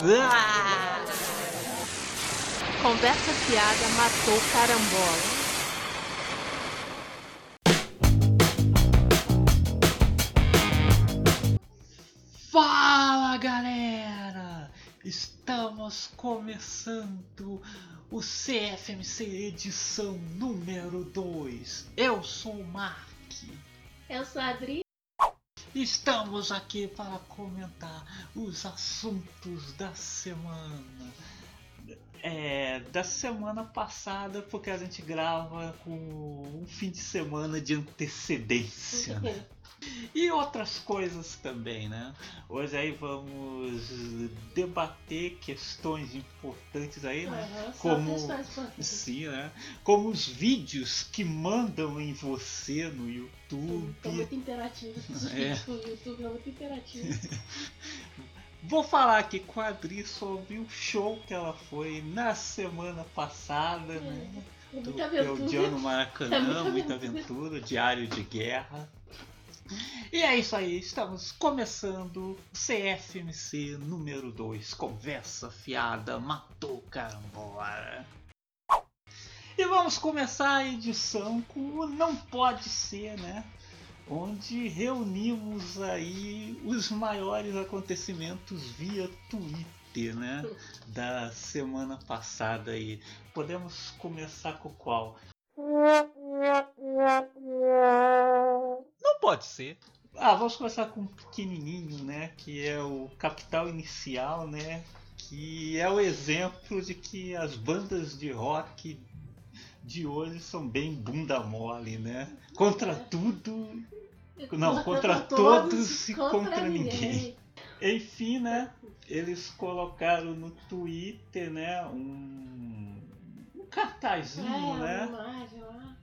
Ah! Conversa fiada matou carambola. Fala galera! Estamos começando o CFMC edição número 2. Eu sou o Mark. Eu sou a Adri. Estamos aqui para comentar os assuntos da semana. É, da semana passada, porque a gente grava com um fim de semana de antecedência. Né? E outras coisas também, né? Hoje aí vamos debater questões importantes aí, né? Uhum, como sim, né? Como os vídeos que mandam em você no YouTube. Tá muito interativo. É. O YouTube é muito interativo. Vou falar aqui com a Adri sobre o show que ela foi na semana passada, É, né? é Do muita aventura. Claudiano Maracanã, É muita muita aventura. aventura, diário de guerra. E é isso aí, estamos começando o CFMC número 2, Conversa Fiada Matou Carambola. E vamos começar a edição com o Não Pode Ser, né? Onde reunimos aí os maiores acontecimentos via Twitter, né? Da semana passada aí. Podemos começar com qual? Não pode ser. Ah, vamos começar com um pequenininho, né? Que é o Capital Inicial, né? Que é o exemplo de que as bandas de rock de hoje são bem bunda mole, né? Contra tudo, não, contra todos e contra ninguém. enfim, né? Eles colocaram no Twitter, né? Um, um cartazinho, É, né? imagem lá.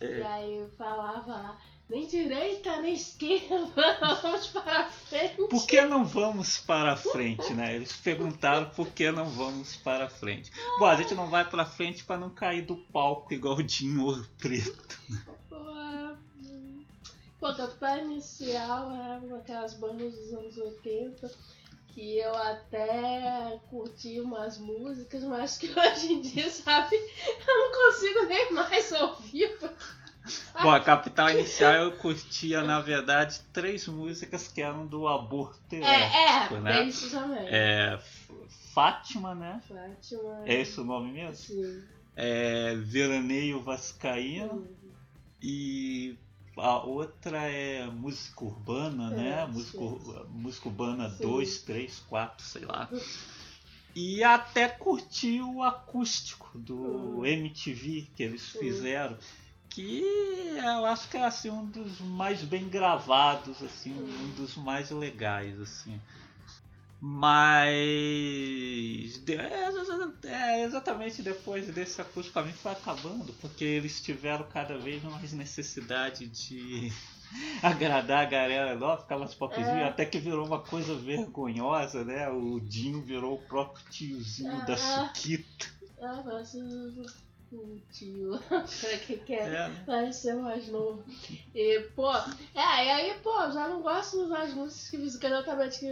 É. E aí falava lá, nem direita, nem esquerda, vamos para frente. Por que não vamos para frente, né? Eles perguntaram por que não vamos para frente. Bom, a gente não vai para frente para não cair do palco igual o Dinho Ouro Preto. Pô, hum. Pô, Capital Inicial é uma daquelas bandas dos anos 80 que eu até curti umas músicas, mas que hoje em dia, sabe, eu não consigo nem mais ouvir. Bom, a Capital Inicial eu curtia, na verdade, três músicas que eram do aborto É, elétrico, é, né? tem isso também. É, Fátima, né? Fátima. É esse o nome mesmo? Sim. É Veraneio Vascaíno Hum. e a outra é música urbana, É, né? Música, música urbana Sim. 2, 3, 4, sei lá. E até curti o acústico do Hum. MTV que eles fizeram. Que eu acho que é assim, um dos mais bem gravados, assim, Hum. um dos mais legais, assim. Mas de- é, é, exatamente depois desse acústico pra mim foi acabando, porque eles tiveram cada vez mais necessidade de agradar a galera nova, ficar mais popzinho, É. até que virou uma coisa vergonhosa, né? O Dinho virou o próprio tiozinho da Ah. Suquita. Ah, parece um tio. Pra que quer? É? Parece ser mais novo. E, pô, é, e aí, pô, já não gosto das músicas que exatamente que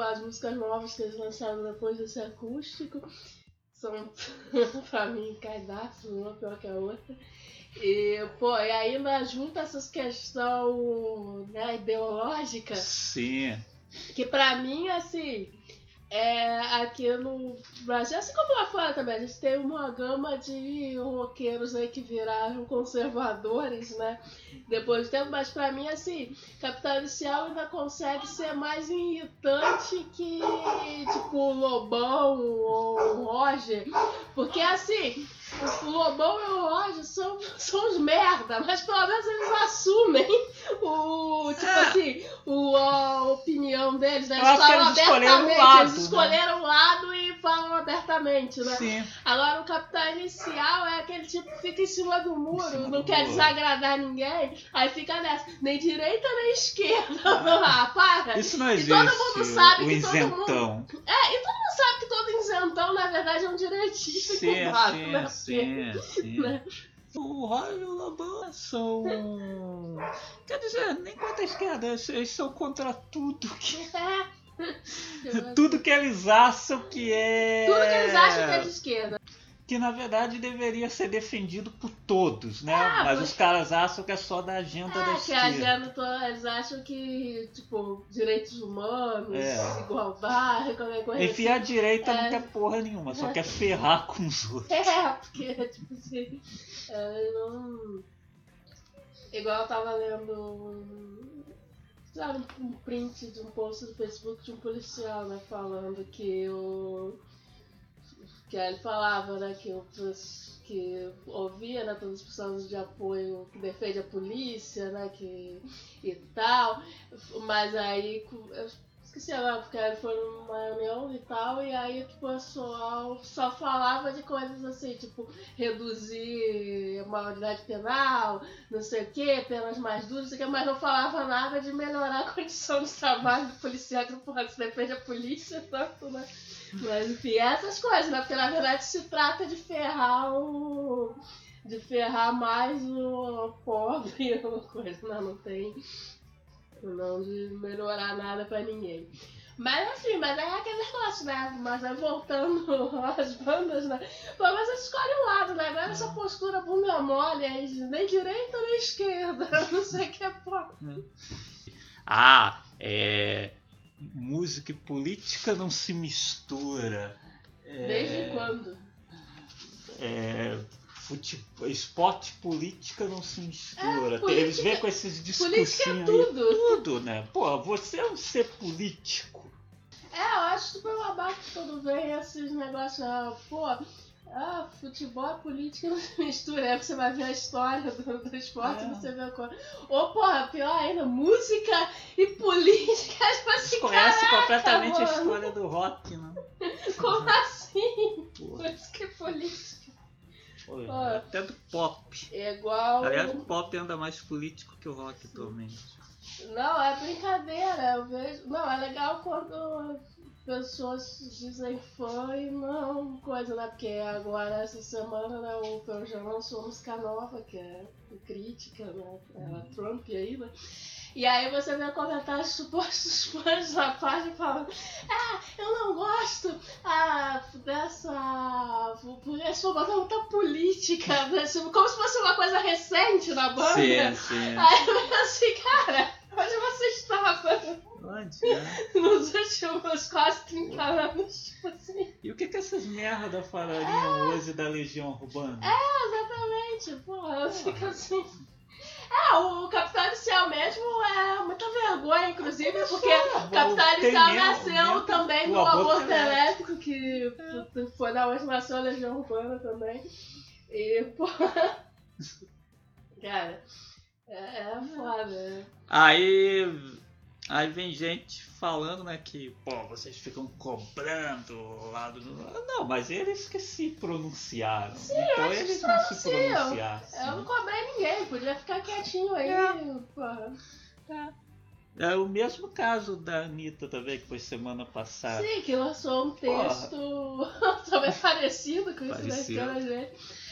as músicas novas que eles lançaram depois desse acústico são, pra mim, caidaços, uma pior que a outra. E, pô, e ainda junta essas questões né, ideológicas Sim. que pra mim, assim, é aqui no Brasil, assim como lá fora também, a gente tem uma gama de roqueiros aí que viraram conservadores, né? Depois do tempo, mas pra mim, assim, Capital Inicial ainda consegue ser mais irritante que, tipo, Lobão ou Roger. Porque, assim, o Lobão e o Roger são, são os merda, mas pelo menos eles assumem o, tipo É. assim, o, a opinião deles, né? Falam eles escolheram um lado, eles né? escolheram um lado e falam abertamente, né? Sim. Agora o Capital Inicial é aquele tipo que fica em cima do muro, cima não do quer muro. desagradar ninguém, aí fica nessa, nem direita nem esquerda. ah, para! Isso não E existe. todo mundo sabe o que todo isentão. É, e todo mundo sabe que todo isentão, na verdade, é um direitista Sim, incubado, sim, né? sim, sim. né? O Roy e o Lobão são. Quer dizer, nem contra a esquerda, eles- eles são contra tudo que. É, Tudo que eles acham que é. Tudo que eles acham que é de esquerda. Que na verdade deveria ser defendido por todos, né? Ah, Mas pois- os caras acham que é só da agenda da É, que a esquerda. agenda eles acham que, tipo, direitos humanos, É. igualdade, qualquer coisa assim. Enfim, a direita não É. quer porra nenhuma, só quer ferrar com os outros. É, porque, tipo assim, é, não... Igual eu tava lendo sabe, um print de um post do Facebook de um policial, né, falando que o... que ele falava, né, que o que ouvia, né, todas as pessoas de apoio que defende a polícia, né, que e tal, mas aí eu esqueci agora, porque ele foi numa reunião e tal, e aí tipo, o pessoal só falava de coisas assim, tipo, reduzir a maioridade penal, não sei o que, penas mais duras, não sei o que, mas não falava nada de melhorar a condição de trabalho do policial, que porra, se defende a polícia, tanto, né? Mas enfim, essas coisas, né? Porque na verdade se trata de ferrar o. de ferrar mais o pobre, uma coisa, né? Não tem. Não de melhorar nada pra ninguém. Mas assim, mas é aquele negócio, né? Mas aí voltando às bandas, né? Pelo menos você escolhe um lado, né? Agora essa postura bunda mole, aí nem direita nem esquerda. Não sei o que é pô. Ah, é. Música e política não se mistura. É, Desde quando? É, fute- esporte política não se mistura. É, política- Eles vêm com esses discursinhos Política é aí. tudo. Tudo, né? Pô, você é um ser político. É, eu acho super babaca quando vem esses negócios, ah, pô, ah, futebol e política não se mistura, aí você vai ver a história do, do esporte É. e você vê a coisa. Ou, porra, pior ainda, música e política, tipo assim, Você conhece caraca, completamente a mano, história do rock, né? Como assim? Pô, Música e política. Pô, Pô. até do pop. É igual. Aliás, o pop anda mais político que o rock atualmente. Não, é brincadeira. Eu vejo. Não, é legal quando pessoas dizem fã e não coisa, né? Porque agora essa semana né, o Pearl Jam lançou música nova, que é crítica, né? Ela Trump aí, né? E aí você vê comentários supostos fãs na página falando Ah, eu não gosto ah, dessa... Por essa muita política, como se fosse uma coisa recente na banda. Sim, sim. Aí eu falei assim, cara, onde você estava Onde, né? nos últimos quase 30 anos? Tipo assim. E o que que essas merda falariam hoje da Legião Urbana? Exatamente, porra, eu fico assim. É, o Capital Inicial mesmo é muita vergonha, inclusive, porque o Capital Tem Inicial nasceu também o do aborto elétrico, que foi da onde nasceu a Legião Urbana também. E, porra. Cara, é, é foda. né? Aí, aí vem gente falando, né, que, pô, vocês ficam cobrando lado do... Não, mas eles que se pronunciaram. então eles eles não se pronunciam. pronunciassem. Eu não cobrei ninguém, podia ficar quietinho aí, É. porra. É o mesmo caso da Anitta também, que foi semana passada. Sim, que lançou um texto também parecido com isso da Parecido. história gente.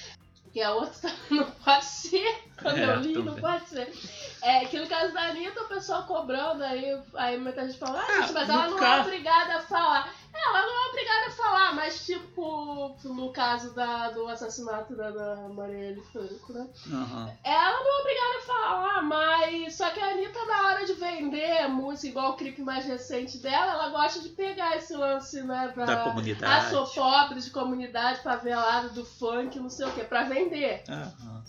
Que a outra não pode ser. Quando É, eu li, não também. pode ser. É que no caso da Anitta, o pessoal cobrando, aí, aí muita gente fala, ah, Ah, gente, mas no ela não é caso- obrigada a falar. É, ela não é obrigada a falar, mas tipo, no caso da, do assassinato da, da Marielle Franco, né? Aham. Ela não é obrigada a falar, mas só que a Anitta, na hora de vender música, igual o clipe mais recente dela, ela gosta de pegar esse lance, né. Da Ah, comunidade. sou pobre, de comunidade, favelado, do funk, não sei o que, pra vender. Aham.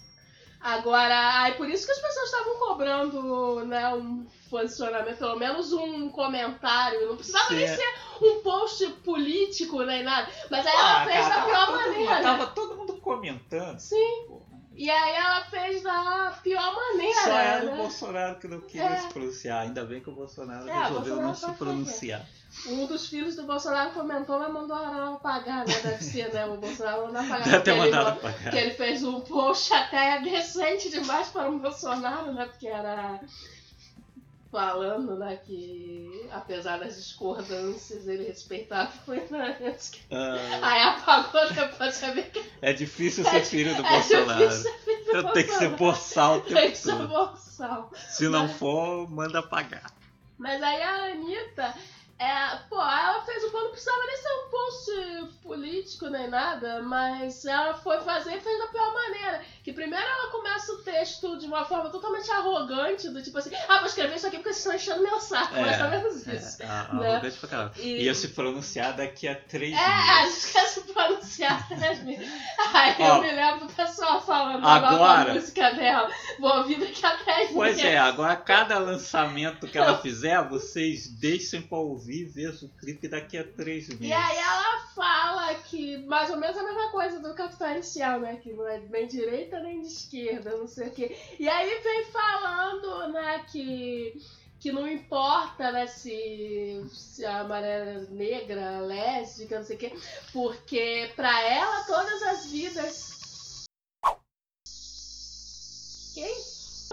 Agora, aí por isso que as pessoas estavam cobrando, né, um posicionamento, pelo menos um comentário. Não precisava nem Sim. ser um post político nem nada. Mas aí Ah, ela fez cara, da pior mundo- maneira. Tava todo mundo comentando. Sim. E aí ela fez da pior maneira. Só era né? o Bolsonaro que não queria É. se pronunciar. Ainda bem que o Bolsonaro É, resolveu Bolsonaro não se pronunciar. Um dos filhos do Bolsonaro comentou, mas mandou a Arara pagar, né? Deve ser, né? O Bolsonaro mandou pagar. Deve ter ele mandado não- pagar. Porque ele fez um post até decente demais para o Bolsonaro, né? Porque era falando, né, que apesar das discordâncias, ele respeitava o Fernandes. Ah, Aí apagou depois vê que é difícil ser filho do é Bolsonaro. difícil ser filho do Eu tenho que ser boçal o Tem tempo que ser todo. boçal. Se não for, manda pagar. Mas aí a Anitta, É, pô, ela fez o não precisava nem ser um post político nem nada, mas ela foi fazer e fez da pior maneira. Que primeiro ela começa o texto de uma forma totalmente arrogante, do tipo assim, ah, vou escrever isso aqui porque vocês estão enchendo meu saco, É, mais ou menos É, isso. a- né? arrogante pra caramba. E- Ia se pronunciar daqui a três É, a meses. gente quer se pronunciar mesmo. Aí Ó, eu me lembro do pessoal falando agora- música dela. Vou ouvir daqui a 10 Pois é, agora cada lançamento que ela fizer, vocês deixem pra ouvir e vejam o clipe daqui a três meses. E aí ela fala que mais ou menos a mesma coisa do Capital Inicial, né? Que não é nem direita nem de esquerda, não sei o quê. E aí vem falando, né, que, que não importa, né, se, se a maré negra, lésbica, não sei o quê, porque pra ela todas as vidas.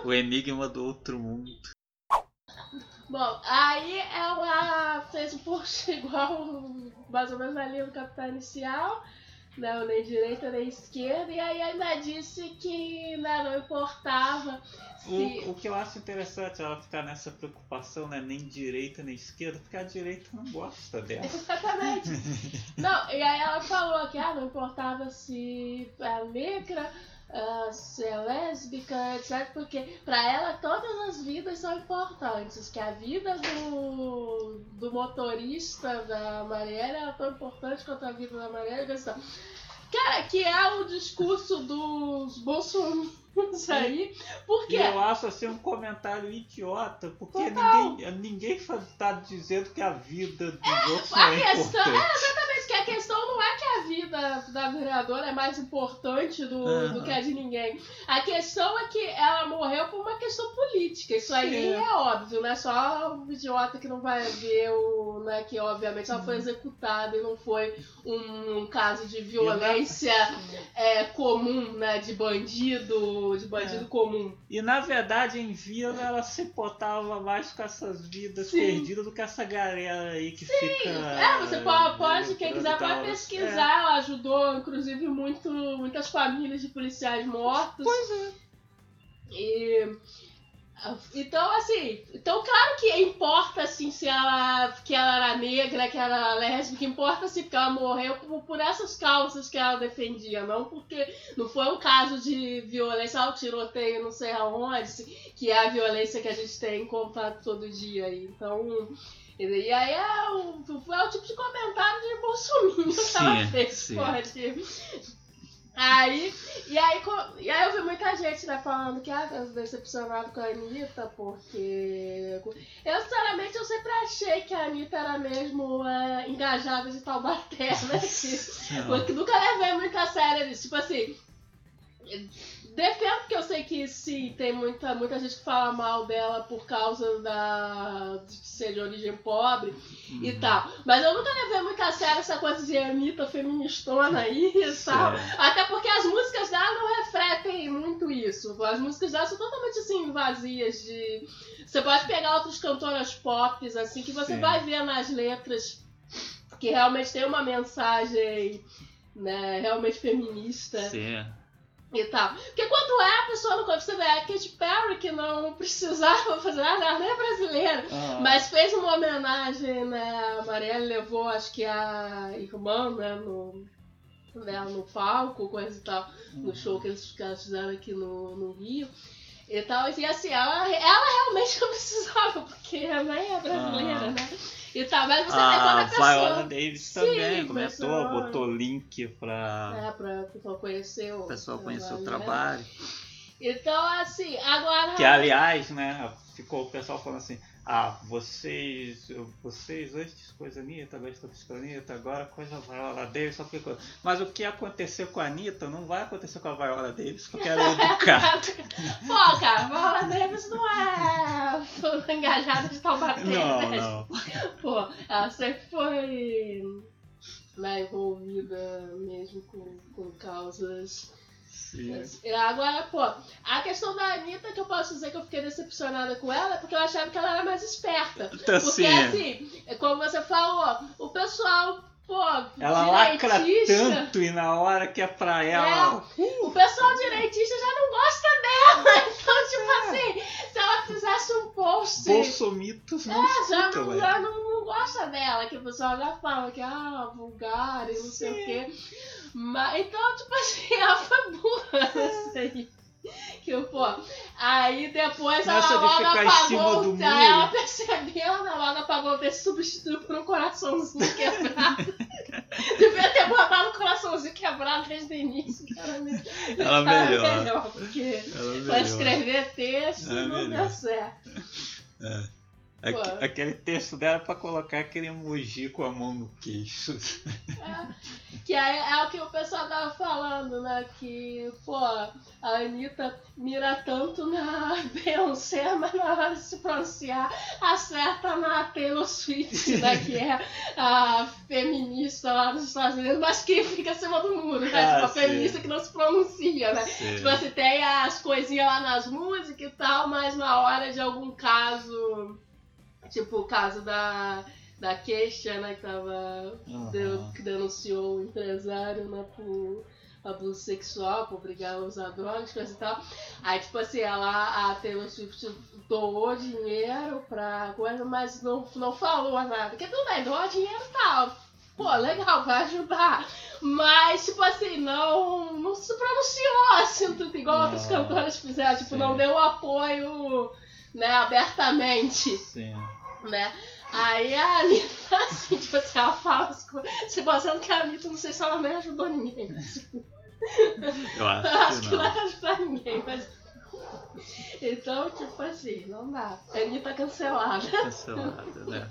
O enigma do outro mundo. Bom, aí ela fez um post igual, mais ou menos na linha do Capital Inicial, não, nem direita nem esquerda, e aí ainda disse que né, não importava se. O, o que eu acho interessante ela ficar nessa preocupação, né? Nem direita nem esquerda, porque a direita não gosta dela. Exatamente. Não, e aí ela falou que ah, não importava se é negra, ah, se é lésbica, etc. Porque pra ela todas as vidas são importantes. Que a vida do, do motorista da Marielle é tão importante quanto a vida da Marielle. questão. Cara, que é o discurso dos bolsonaristas aí. Por E quê? eu acho assim um comentário idiota, porque Total. ninguém, ninguém tá dizendo que a vida dos outros a é questão- importante. Mas que a questão não é que a vida da vereadora é mais importante do, Aham. do que a de ninguém. A questão é que ela morreu por uma questão política. Isso aí Sim. é óbvio, né? Só o idiota que não vai ver o. Né, que obviamente ela foi executada e não foi um, um caso de violência é, comum, né? De bandido, de bandido É. comum. E na verdade em Vila ela se importava mais com essas vidas Sim. perdidas do que essa galera aí que fica. É, você pode, pode quem quiser pode pesquisar. Ela ajudou, inclusive, muito, muitas famílias de policiais mortos. Pois é. E. Então, assim, então claro que importa assim se ela que ela era negra, que ela era lésbica, importa se porque ela morreu por, por essas causas que ela defendia, não porque não foi um caso de violência, ah, tiroteio não sei aonde, que é a violência que a gente tem em contato todo dia. Então, e aí é o, é o tipo de comentário de Bolsonaro que ela fez, sim. pode. Aí, e aí, e aí eu vi muita gente né, falando que ah, tá decepcionado com a Anitta, porque. Eu, sinceramente, eu sempre achei que a Anitta era mesmo é, engajada de Taubaté, né? Porque nunca levei muito a sério isso. Tipo assim. Defendo porque eu sei que sim, tem muita, muita gente que fala mal dela por causa da, de ser de origem pobre e Uhum. tal. Mas eu nunca levei muito a sério essa coisa de Anitta feministona aí e tal. Até porque as músicas dela não refletem muito isso. As músicas dela são totalmente assim, vazias de. Você pode pegar outras cantoras pop, assim, que você Sim. vai ver nas letras que realmente tem uma mensagem né, realmente feminista Sim. E tal. Porque quando é a pessoa não você vê a Katy Perry que não precisava fazer nada, ela nem é brasileira. Ah, Mas fez uma homenagem, né? A Marielle levou, acho que a irmã, né, no, né, no palco, coisa e tal, no Uhum. show que eles, que elas fizeram aqui no, no Rio. E tal, e assim, ela, ela realmente não precisava, porque nem é brasileira, Ah. né? E tal, mas você vê quando a a pessoa. Viola Davis Sim, também comentou, pessoal. botou link pra É, pra pessoa conhecer o. o pessoal conhecer o trabalho. Então, assim, agora. Que aliás, né, ficou o pessoal falando assim, ah, vocês, vocês antes coisa Anitta, com a Anitta, agora coisa Viola Davis, só que coisa. Mas o que aconteceu com a Anitta não vai acontecer com a Viola Davis, porque ela é educada. Pô, cara, Viola Davis não é engajada de Taubaté, não, né? não. Pô, ela sempre foi né, envolvida mesmo com, com causas. Sim. Agora, pô, a questão da Anitta que eu posso dizer que eu fiquei decepcionada com ela é porque eu achava que ela era mais esperta. Então, Porque assim, assim, é como você falou, o pessoal, pô, ela lacra tanto e na hora que é pra ela. o pessoal direitista já não gosta dela. Então, tipo assim, se ela fizesse um post. Bolsomitos não É, já escutam, não, já não, não gosta dela, que o pessoal já fala que ah, vulgar e não sei o quê. Mas, então, tipo assim, ela foi burra nessa aí. Que, pô, aí depois Nessa ela logo apagou. Aí ela percebeu, ela logo apagou o texto substituiu por um coraçãozinho quebrado. Devia ter botado o coraçãozinho quebrado desde o início, que era. Ela melhor. melhor, porque Ela pra melhor. escrever texto É não melhor. deu certo. Aque- Aquele texto dela pra colocar aquele emoji com a mão no queixo. É, que é, é o que o pessoal tava falando, né? Que, pô, a Anitta mira tanto na Beyoncé, mas na hora de se pronunciar, acerta na Taylor Swift, né? Que é a feminista lá dos Estados Unidos, mas que fica acima do muro, né? Ah, tipo, a sim. feminista que não se pronuncia, né? Sim. Tipo, você tem as coisinhas lá nas músicas e tal, mas na hora de algum caso, tipo o caso da, da queixa, né, que tava. Aham. deu- que denunciou o empresário, né, por abuso sexual, por obrigar a usar drogas, coisa e tal. Aí, tipo assim, ela, a Taylor Swift doou dinheiro pra coisa, mas não, não falou nada. Porque tudo bem, doou dinheiro e tal. Pô, legal, vai ajudar. Mas, tipo assim, não, não se pronunciou assim, tudo igual Não, outras cantoras fizeram. Tipo, sim. não deu apoio, né, abertamente Sim. Né? Aí a Anitta, assim, tipo assim, ela fala as coisas. Se você que a Anitta, não sei se ela nem ajudou ninguém. Eu acho, Eu acho que que não não. ajudou ninguém, mas. Então, tipo assim, não dá. A Anitta cancelada. Cancelada, né?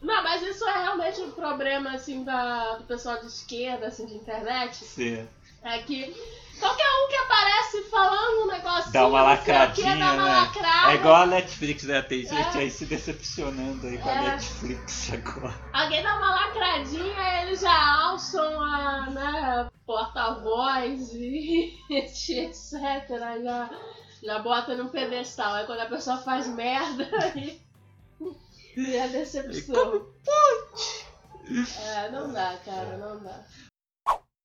Não, mas isso é realmente um problema, assim, da, do pessoal de esquerda, assim, de internet. Sim. É que qualquer um que aparece falando um negocinho, Dá uma lacradinha, dá uma né? lacrada. É igual a Netflix, né? Tem gente É. aí se decepcionando aí com a É. Netflix agora. Alguém dá uma lacradinha, eles já alçam a né, porta-voz e etc. Já, já bota num pedestal. Aí quando a pessoa faz merda, aí e a decepção. É, não dá, cara, não dá.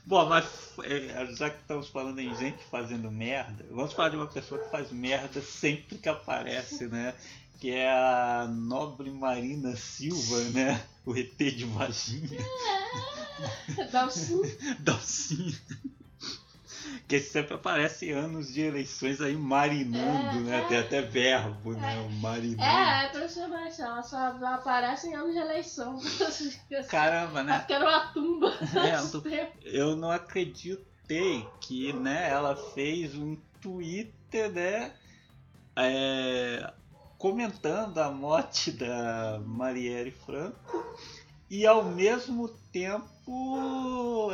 Bom, mas é, já que estamos falando em gente fazendo merda, vamos falar de uma pessoa que faz merda sempre que aparece, né? Que é a nobre Marina Silva, né? O ET de Varginha, Dá um sim. Dalcinha. Que sempre aparece em anos de eleições aí marinando, É, né? é. Tem até verbo, né? O marinando. É, é impressionante. Ela só aparece em anos de eleição. Caramba, né? ficando uma tumba. É, eu não acreditei que né, ela fez um Twitter, né? é, comentando a morte da Marielle Franco e ao mesmo tempo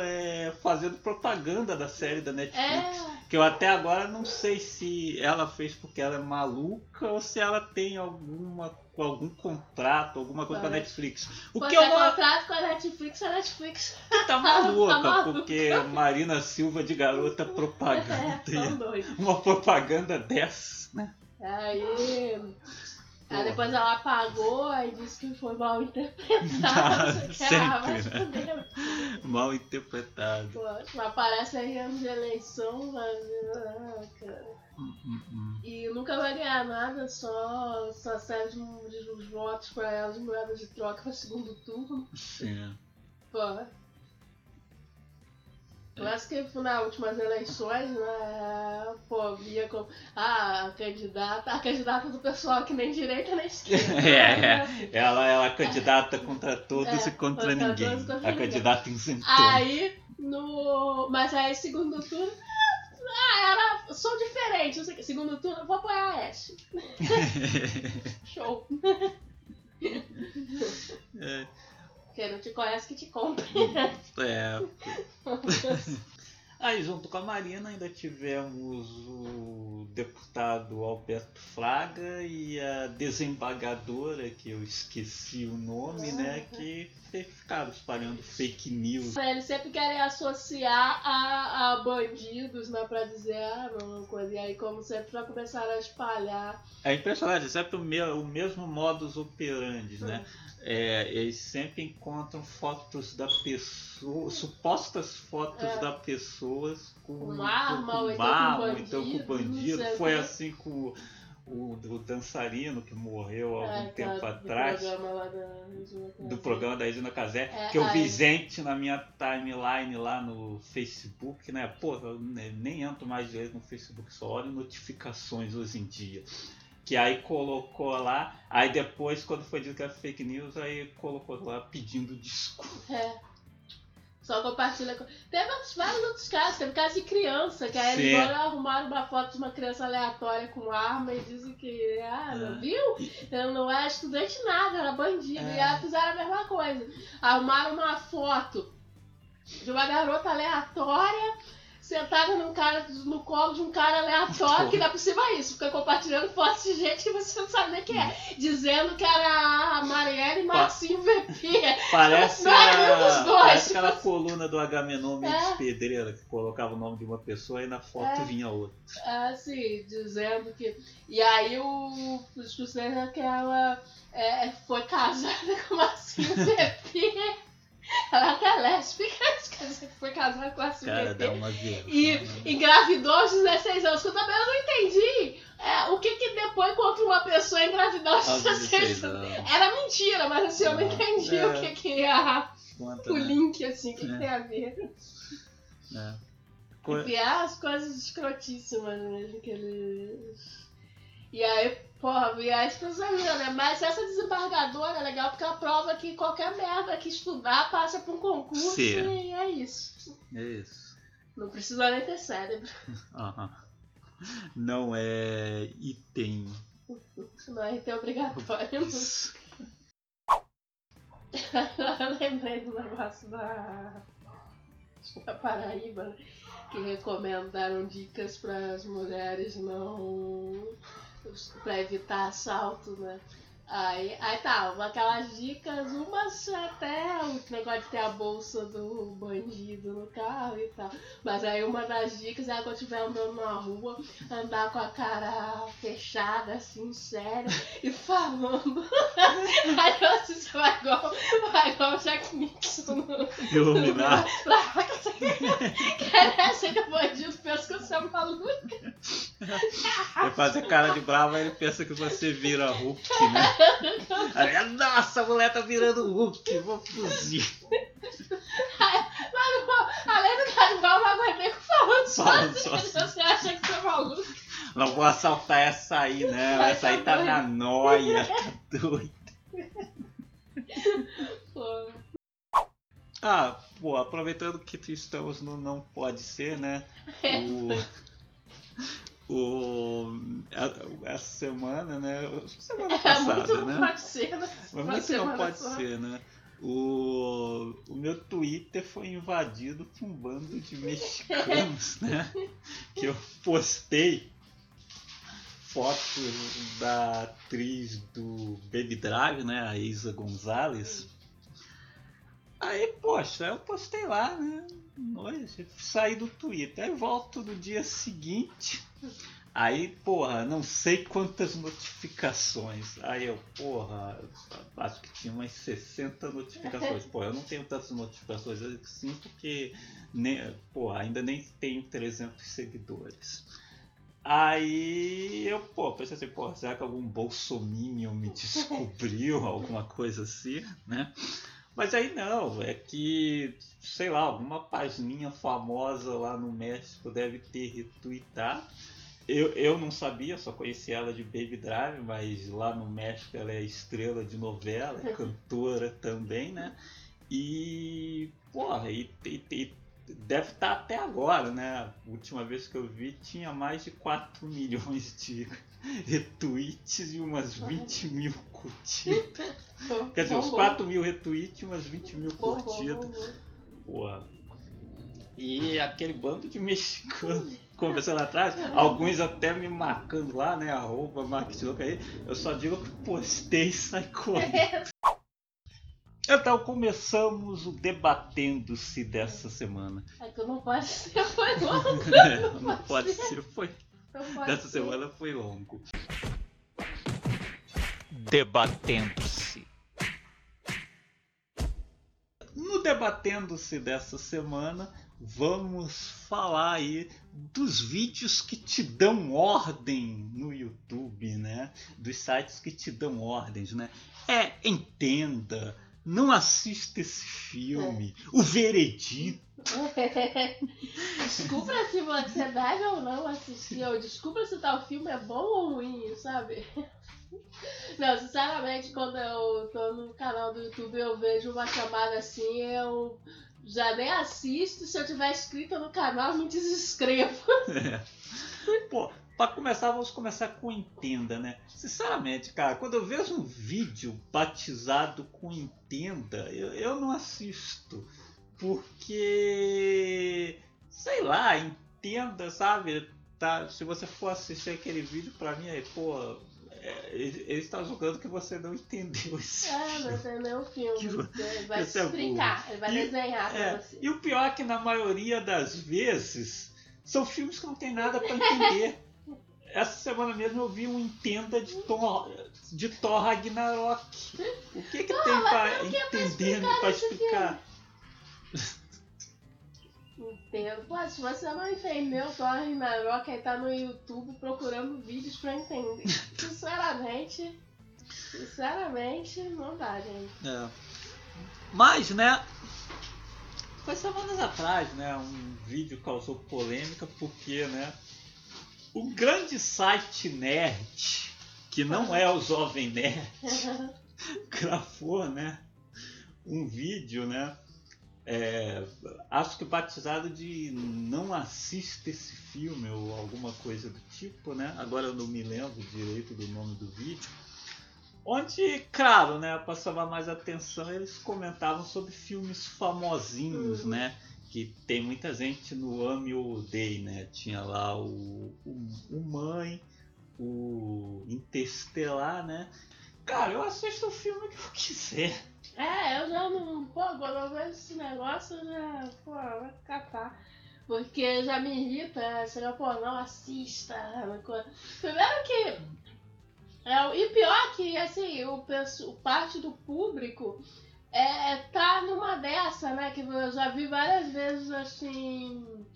é, fazendo propaganda da série da Netflix. É, Que eu até agora não sei se ela fez porque ela é maluca ou se ela tem alguma algum contrato, alguma coisa com a. Netflix. O quando que eu é não contrato com a Netflix, a Netflix tá maluca, Tá maluca. porque Marina Silva de garota propaganda. é. Uma propaganda dessa, né? Aí, aí depois ela apagou e disse que foi mal interpretado. ela sempre, né? Mal interpretado. Não aparece aí ano de eleição, mas. ah, cara. Hum, hum, hum. E nunca vai ganhar nada, só, só serve os votos pra ela de moeda de troca para segundo turno. Sim. Pô. Parece que nas últimas eleições, né, pô, via como ah, a candidata, a candidata do pessoal que nem direita nem esquerda. É, né? é. Ela é a candidata contra todos É, e contra contra ninguém. todos contra a ninguém. candidata isentou. Aí, no. Mas aí, segundo turno. Ah, era. Sou diferente. não sei o quê. Segundo turno, vou apoiar a Ashe. Show. é, Quem não te conhece que te compre. é. Aí, junto com a Marina, ainda tivemos o deputado Alberto Fraga e a desembargadora, que eu esqueci o nome, né? Que fe- ficaram espalhando fake news. Eles sempre querem associar a, a bandidos, né? Pra dizer, ah, não, coisa. E aí, como sempre, já começaram a espalhar. É impressionante, é sempre o, me- o mesmo modus operandi, né? É, eles sempre encontram fotos da pessoa, supostas fotos É. da pessoas com, Com arma, ou com então com ou então com bandido, não bandido. Foi assim com o, o dançarino que morreu há algum É, tempo tá, atrás. Do programa da Regina do Casé. programa da Regina Casé, É, que eu vi gente na minha timeline lá no Facebook, né? Pô, eu ne- nem entro mais direito no Facebook, só olho notificações hoje em dia. Que aí colocou lá, aí depois, quando foi dito que era fake news, aí colocou lá pedindo desculpa. É. Só compartilha. com- Teve outros- vários outros casos, teve caso de criança, que aí Sim. eles foram arrumar uma foto de uma criança aleatória com arma e dizem que, ah, não É. viu? Eu não era estudante nada, era bandido. É. E aí fizeram a mesma coisa. Arrumaram uma foto de uma garota aleatória sentada num cara, no colo de um cara aleatório, que dá por cima é isso, fica compartilhando fotos de gente que você não sabe nem quem é, dizendo que era a Marielle Marcinho VP. Parece, a, parece aquela coluna do Agamenon Mendes É. Pedreira, que colocava o nome de uma pessoa e na foto É. vinha outra. assim, dizendo que. E aí o o discurso dele é que ela é, foi casada com o Marcinho VP. Ela é lésbica, quer dizer, que foi casada com uma vergonha. E engravidou aos 16 anos, que eu também não entendi. É, o que que depois contra uma pessoa engravidar aos Aos 16 16 anos? Era mentira, mas assim, eu não Ah, entendi é. o que que é Conta, o né? link, assim, o que, que É. tem a ver. É. Co- E as coisas escrotíssimas mesmo que. E aí, porra, e as pessoas viram, né? Mas essa desembargadora é legal porque ela prova que qualquer merda que estudar passa por um concurso Sim. e é isso. É isso. Não precisa nem ter cérebro. Aham. Não é item. Não é ter obrigatório. Isso. Eu lembrei do negócio da, da Paraíba, que recomendaram dicas para as mulheres não. Para evitar assalto, né? Aí, aí tá, aquelas dicas, umas até o negócio de ter a bolsa do bandido no carro e tal. Mas aí uma das dicas é quando estiver andando na rua, andar com a cara fechada, assim, séria, e falando. Aí eu você vai igual, vai igual o Jack Nixon. Iluminar. Lá, Parece que o bandido pensa que você é maluco. Ele faz a cara de bravo, aí ele pensa que você vira Hulk, né? Nossa, a mulher tá virando Hulk, vou fugir. Mas, além do eu não aguentei com falando Falando sozinho. sozinho. Você acha que você é maluco? Não vou assaltar essa aí, né? Essa aí tá na noia, tá doida. Pô, Ah, pô, aproveitando que estamos no Não Pode Ser, né? O. O. a- Essa semana, né? Semana é passada, muito né? pode ser, né? Mas muito não semana pode só. ser, né? O, o meu Twitter foi invadido por um bando de mexicanos, né? Que eu postei fotos da atriz do Baby Drive, né? A Isa Gonzalez. Aí, poxa, eu postei lá, né? Hoje, saí do Twitter. Aí volto no dia seguinte. Aí, porra, não sei quantas notificações. Aí eu, porra, acho que tinha umas 60 notificações. Pô, eu não tenho tantas notificações assim porque nem, porra, ainda nem tenho 300 seguidores. Aí eu, pô, pensei assim, será que algum bolsominion me descobriu, alguma coisa assim, né? Mas aí não, é que, sei lá, alguma página famosa lá no México deve ter retweetado. Eu, eu não sabia, só conhecia ela de Baby Drive, mas lá no México ela é estrela de novela, é cantora também, né? E, porra, e, e- e deve estar até agora, né? A última vez que eu vi tinha mais de 4 milhões de retweets e umas 20 mil curtidas. Quer dizer, uns Bombou. 4 mil retweets e umas 20 mil curtidas. Porra. E aquele bando de mexicano conversando atrás, alguns até me marcando lá, né? Arroba Marketing Louco aí. Eu só digo que postei e sai correndo. Então começamos o debatendo-se dessa semana. É que não pode ser, foi longo. Não pode ser, foi. Não pode Dessa ser. semana foi longo. Debatendo-se. No debatendo-se dessa semana, vamos falar aí dos vídeos que te dão ordem no YouTube, né? Dos sites que te dão ordens, né? É, entenda, não assista esse filme, é. o veredito. descubra se você deve ou não assistir, ou descubra se tal filme é bom ou ruim, sabe? Não, sinceramente, quando eu tô no canal do YouTube eu vejo uma chamada assim, eu já nem assisto. Se eu tiver inscrito no canal, me desinscrevo. É. Pô, pra começar, vamos começar com Entenda, né? Sinceramente, cara, quando eu vejo um vídeo batizado com Entenda, eu, eu não assisto. Porque. Sei lá, entenda, sabe? Tá, se você for assistir aquele vídeo, pra mim aí, pô, é, ele, está julgando que você não entendeu esse É, não entendeu o filme. Ele vai te é explicar, ele vai e, desenhar é, pra você. E o pior é que na maioria das vezes são filmes que não tem nada para entender. Essa semana mesmo eu vi um Entenda de Thor, de Thor Ragnarok. O que que tem para entender, para explicar? Entendo. Pô, se você não entendeu Thor Ragnarok, aí tá no YouTube procurando vídeos pra entender. Sinceramente, sinceramente, não dá, gente. É. Mas, né, foi semanas atrás, né, um vídeo causou polêmica porque, né, o grande site nerd, que não é o Jovem Nerd, gravou, né, um vídeo, né, é, acho que batizado de não assista esse filme ou alguma coisa do tipo, né? Agora eu não me lembro direito do nome do vídeo. Onde, claro, né, para chamar mais atenção, eles comentavam sobre filmes famosinhos, uhum. né? Que tem muita gente no Ame ou Odeie, né? Tinha lá o, o, o Mãe, o Interestelar, né? Cara, eu assisto o filme que eu quiser. É, eu já não. Pô, quando eu vejo esse negócio, eu já. Pô, vai catar. Porque já me irrita, chega, pô, não assista. Primeiro que. É, e pior que, assim, o, o parte do público é, tá numa dessa, né? Que eu já vi várias vezes, assim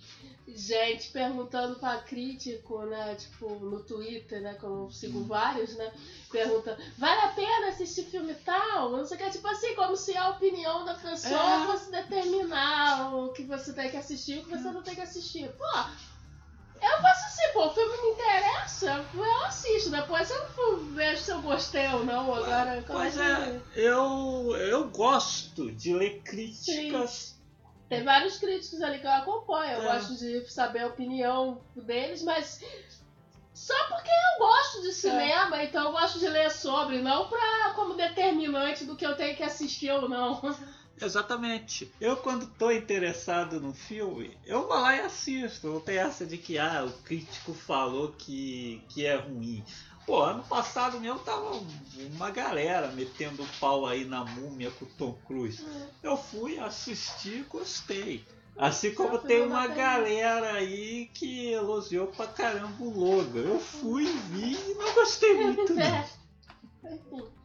gente perguntando pra crítico, né? Tipo, no Twitter, né? Como eu sigo vários, né? Pergunta, vale a pena assistir filme tal? Não sei o que, tipo assim, como se a opinião da pessoa é. fosse determinar o que você tem que assistir e o que você não tem que assistir. Pô, eu faço assim, pô, o filme me interessa, eu assisto, depois eu vejo se eu gostei ou não. Agora, pois é, eu, eu gosto de ler críticas. Sim tem vários críticos ali que eu acompanho. Eu é. gosto de saber a opinião deles, mas só porque eu gosto de cinema, é. então eu gosto de ler sobre, não pra, como determinante do que eu tenho que assistir ou não. Exatamente. Eu quando tô interessado no filme, eu vou lá e assisto. Não tem essa de que ah, o crítico falou que, que é ruim. Pô, ano passado mesmo tava uma galera metendo pau aí na múmia com o Tom Cruise. É. Eu fui assistir gostei. Assim como tem uma galera aí que elogiou pra caramba o Logan. Eu fui, vi e não gostei muito não.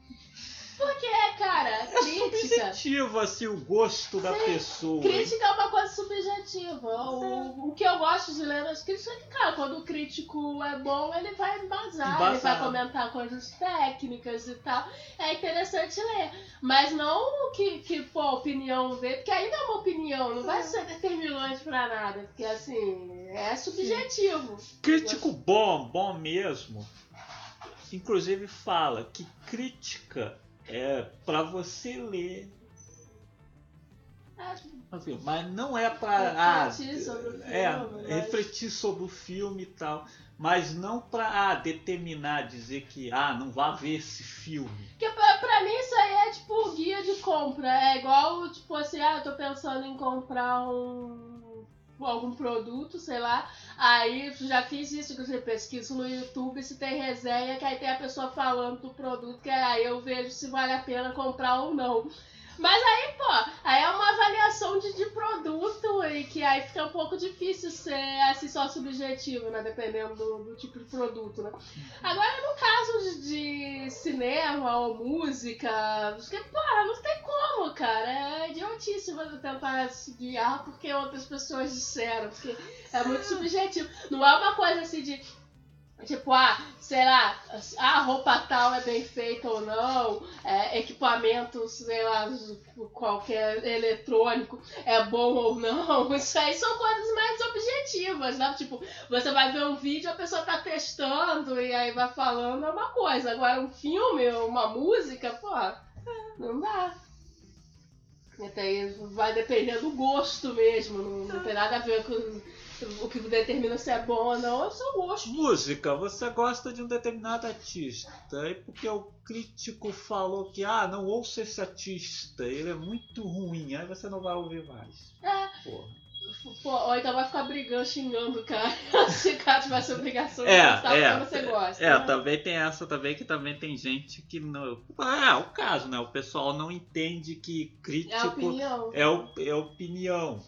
Porque, cara, é crítica. subjetivo, assim, o gosto da Sim, pessoa. Crítica é uma coisa subjetiva. O, o que eu gosto de ler nas críticas é que, cara, quando o crítico é bom, ele vai embasar, Embasado. ele vai comentar coisas técnicas e tal. É interessante ler. Mas não que, que pô, a opinião dele, porque ainda é uma opinião, não vai ser determinante pra nada. Porque, assim, é subjetivo. Crítico bom, bom mesmo. Inclusive fala que crítica é para você ler. Assim, mas não é para refletir, ah, sobre o filme, é, refletir sobre o filme e tal, mas não para ah, determinar, dizer que ah, não vá ver esse filme. Porque pra, pra mim isso aí é tipo guia de compra, é igual tipo assim, ah, eu tô pensando em comprar um algum produto, sei lá. Aí já fiz isso, que você pesquisa no YouTube se tem resenha, que aí tem a pessoa falando do produto, que aí eu vejo se vale a pena comprar ou não. Mas aí, pô, aí é uma avaliação de, de produto e que aí fica um pouco difícil ser assim só subjetivo, né? Dependendo do, do tipo de produto, né? Agora, no caso de, de cinema ou música, porque, pô, não tem como, cara. É idiotice você tentar se guiar porque outras pessoas disseram, porque é muito subjetivo. Não é uma coisa assim de Tipo, ah, sei lá, a roupa tal é bem feita ou não, é, equipamento, sei lá, qualquer eletrônico é bom ou não. Isso aí são coisas mais objetivas, né? Tipo, você vai ver um vídeo, a pessoa tá testando e aí vai falando uma coisa. Agora, um filme, uma música, pô, não dá. Então, vai depender do gosto mesmo, não, não tem nada a ver com o que determina se é bom ou não é o seu gosto. Música, você gosta de um determinado artista, e porque o crítico falou que, ah, não ouça esse artista, ele é muito ruim, aí você não vai ouvir mais. É. Porra. Pô, ou então vai ficar brigando, xingando o cara. se o cara tivesse obrigação de é, gostar é, você gosta. É, né? também tem essa também, que também tem gente que não. É, o caso, né? O pessoal não entende que crítico É opinião. é, é opinião.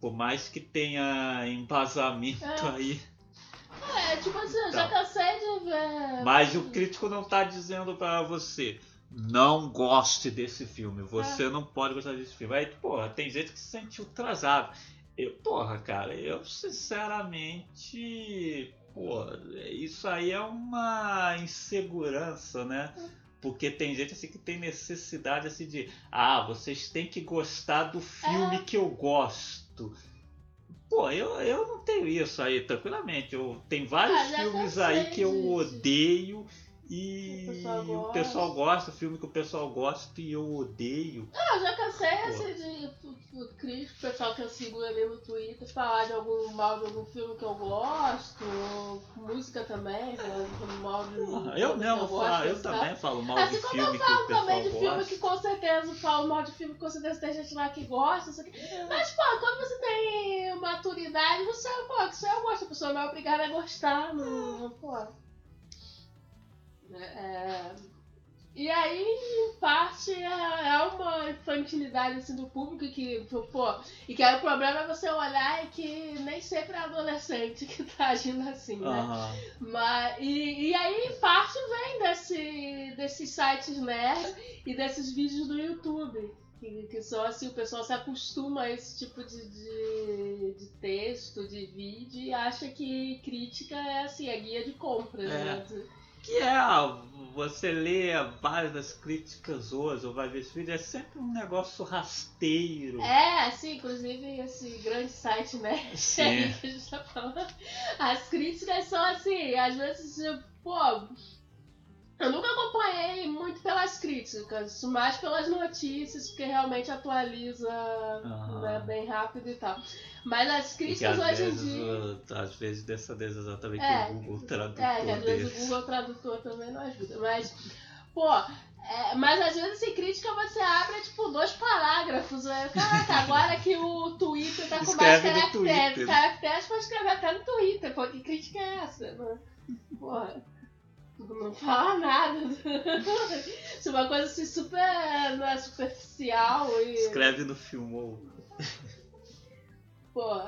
Por mais que tenha embasamento É. aí. É, tipo assim, eu já cansei de ver. Mas o crítico não tá dizendo pra você. Não goste desse filme. Você não pode gostar desse filme. Aí, porra, tem gente que se sente ultrajado. Eu, porra, cara, eu sinceramente. Porra, isso aí é uma insegurança, né? Porque tem gente assim que tem necessidade assim de. Ah, vocês têm que gostar do filme É. que eu gosto. Pô, eu, eu não tenho isso aí, tranquilamente. Eu, tem vários Ah, filmes cansei aí que eu odeio e O pessoal o gosta. pessoal gosta, filme que o pessoal gosta e eu odeio. Eu já cansei assim de o crítico, o pessoal que eu sigo ali no Twitter, falar de algum mal de algum filme que eu gosto, música também, falando mal de. Porra, eu mesmo que falo, gosto, eu também falo mal Assim de como filme que o Falo pessoal também de filme gosta. que com certeza falo mal de filme que com certeza tem gente lá que gosta, isso aqui. Mas, pô, quando você tem maturidade, você, pô, que você gosta, a pessoa não é obrigada a gostar, não, pô. É, e aí, em parte, é, é uma infantilidade assim, do público que, pô, e que aí o problema é você olhar e que nem sempre é adolescente que tá agindo assim, né? Aham. Mas, e, e aí, em parte, vem desse, desses sites nerd e desses vídeos do YouTube. Que, que só assim, o pessoal se acostuma a esse tipo de, de, de texto, de vídeo, e acha que crítica é assim, é guia de compra, né? Que é, você lê várias das críticas hoje, ou vai ver esse vídeo, é sempre um negócio rasteiro. É, assim, inclusive esse grande site, né? Sim. que a gente tá falando. As críticas são assim, às vezes, tipo, pô. Eu nunca acompanhei muito pelas críticas, mais pelas notícias, porque realmente atualiza Aham. né, bem rápido e tal. Mas as críticas hoje em vezes, dia. uh, às vezes dessa vez exatamente É, o Google Tradutor É, que às vezes o Google Tradutor também não ajuda. Mas, pô, é, mas às vezes em crítica você abre tipo dois parágrafos. Né? Caraca, agora que o Twitter tá com mais Escreve no caracteres, caracteres pode escrever até no Twitter. Pô, que crítica é essa? Né? Porra. Não fala nada. É uma coisa assim super né, superficial e. Escreve no Filmou. Pô.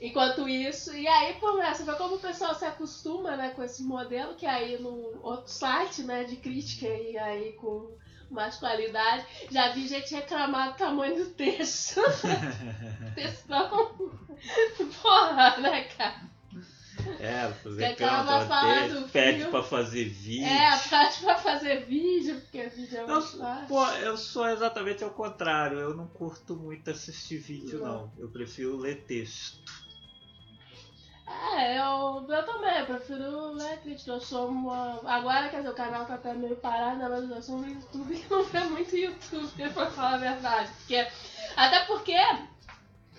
Enquanto isso, e aí, pô, né, você vê como o pessoal se acostuma, né, com esse modelo, que aí no outro site, né, de crítica e aí com mais qualidade, já vi gente reclamar do tamanho do texto. Textão. Porra, né, cara? É, fazer ter- do pede pra fazer vídeo. É, parte pra fazer vídeo, porque vídeo é Eu, mais fácil. pô, eu sou exatamente ao contrário. Eu não curto muito assistir vídeo, Não. não. Eu prefiro ler texto. É, eu, eu também, eu prefiro ler crítica. Eu sou uma. Agora, quer dizer, o canal tá até meio parado, mas eu sou um YouTube que não vê muito YouTube, pra falar a verdade. Porque, até porque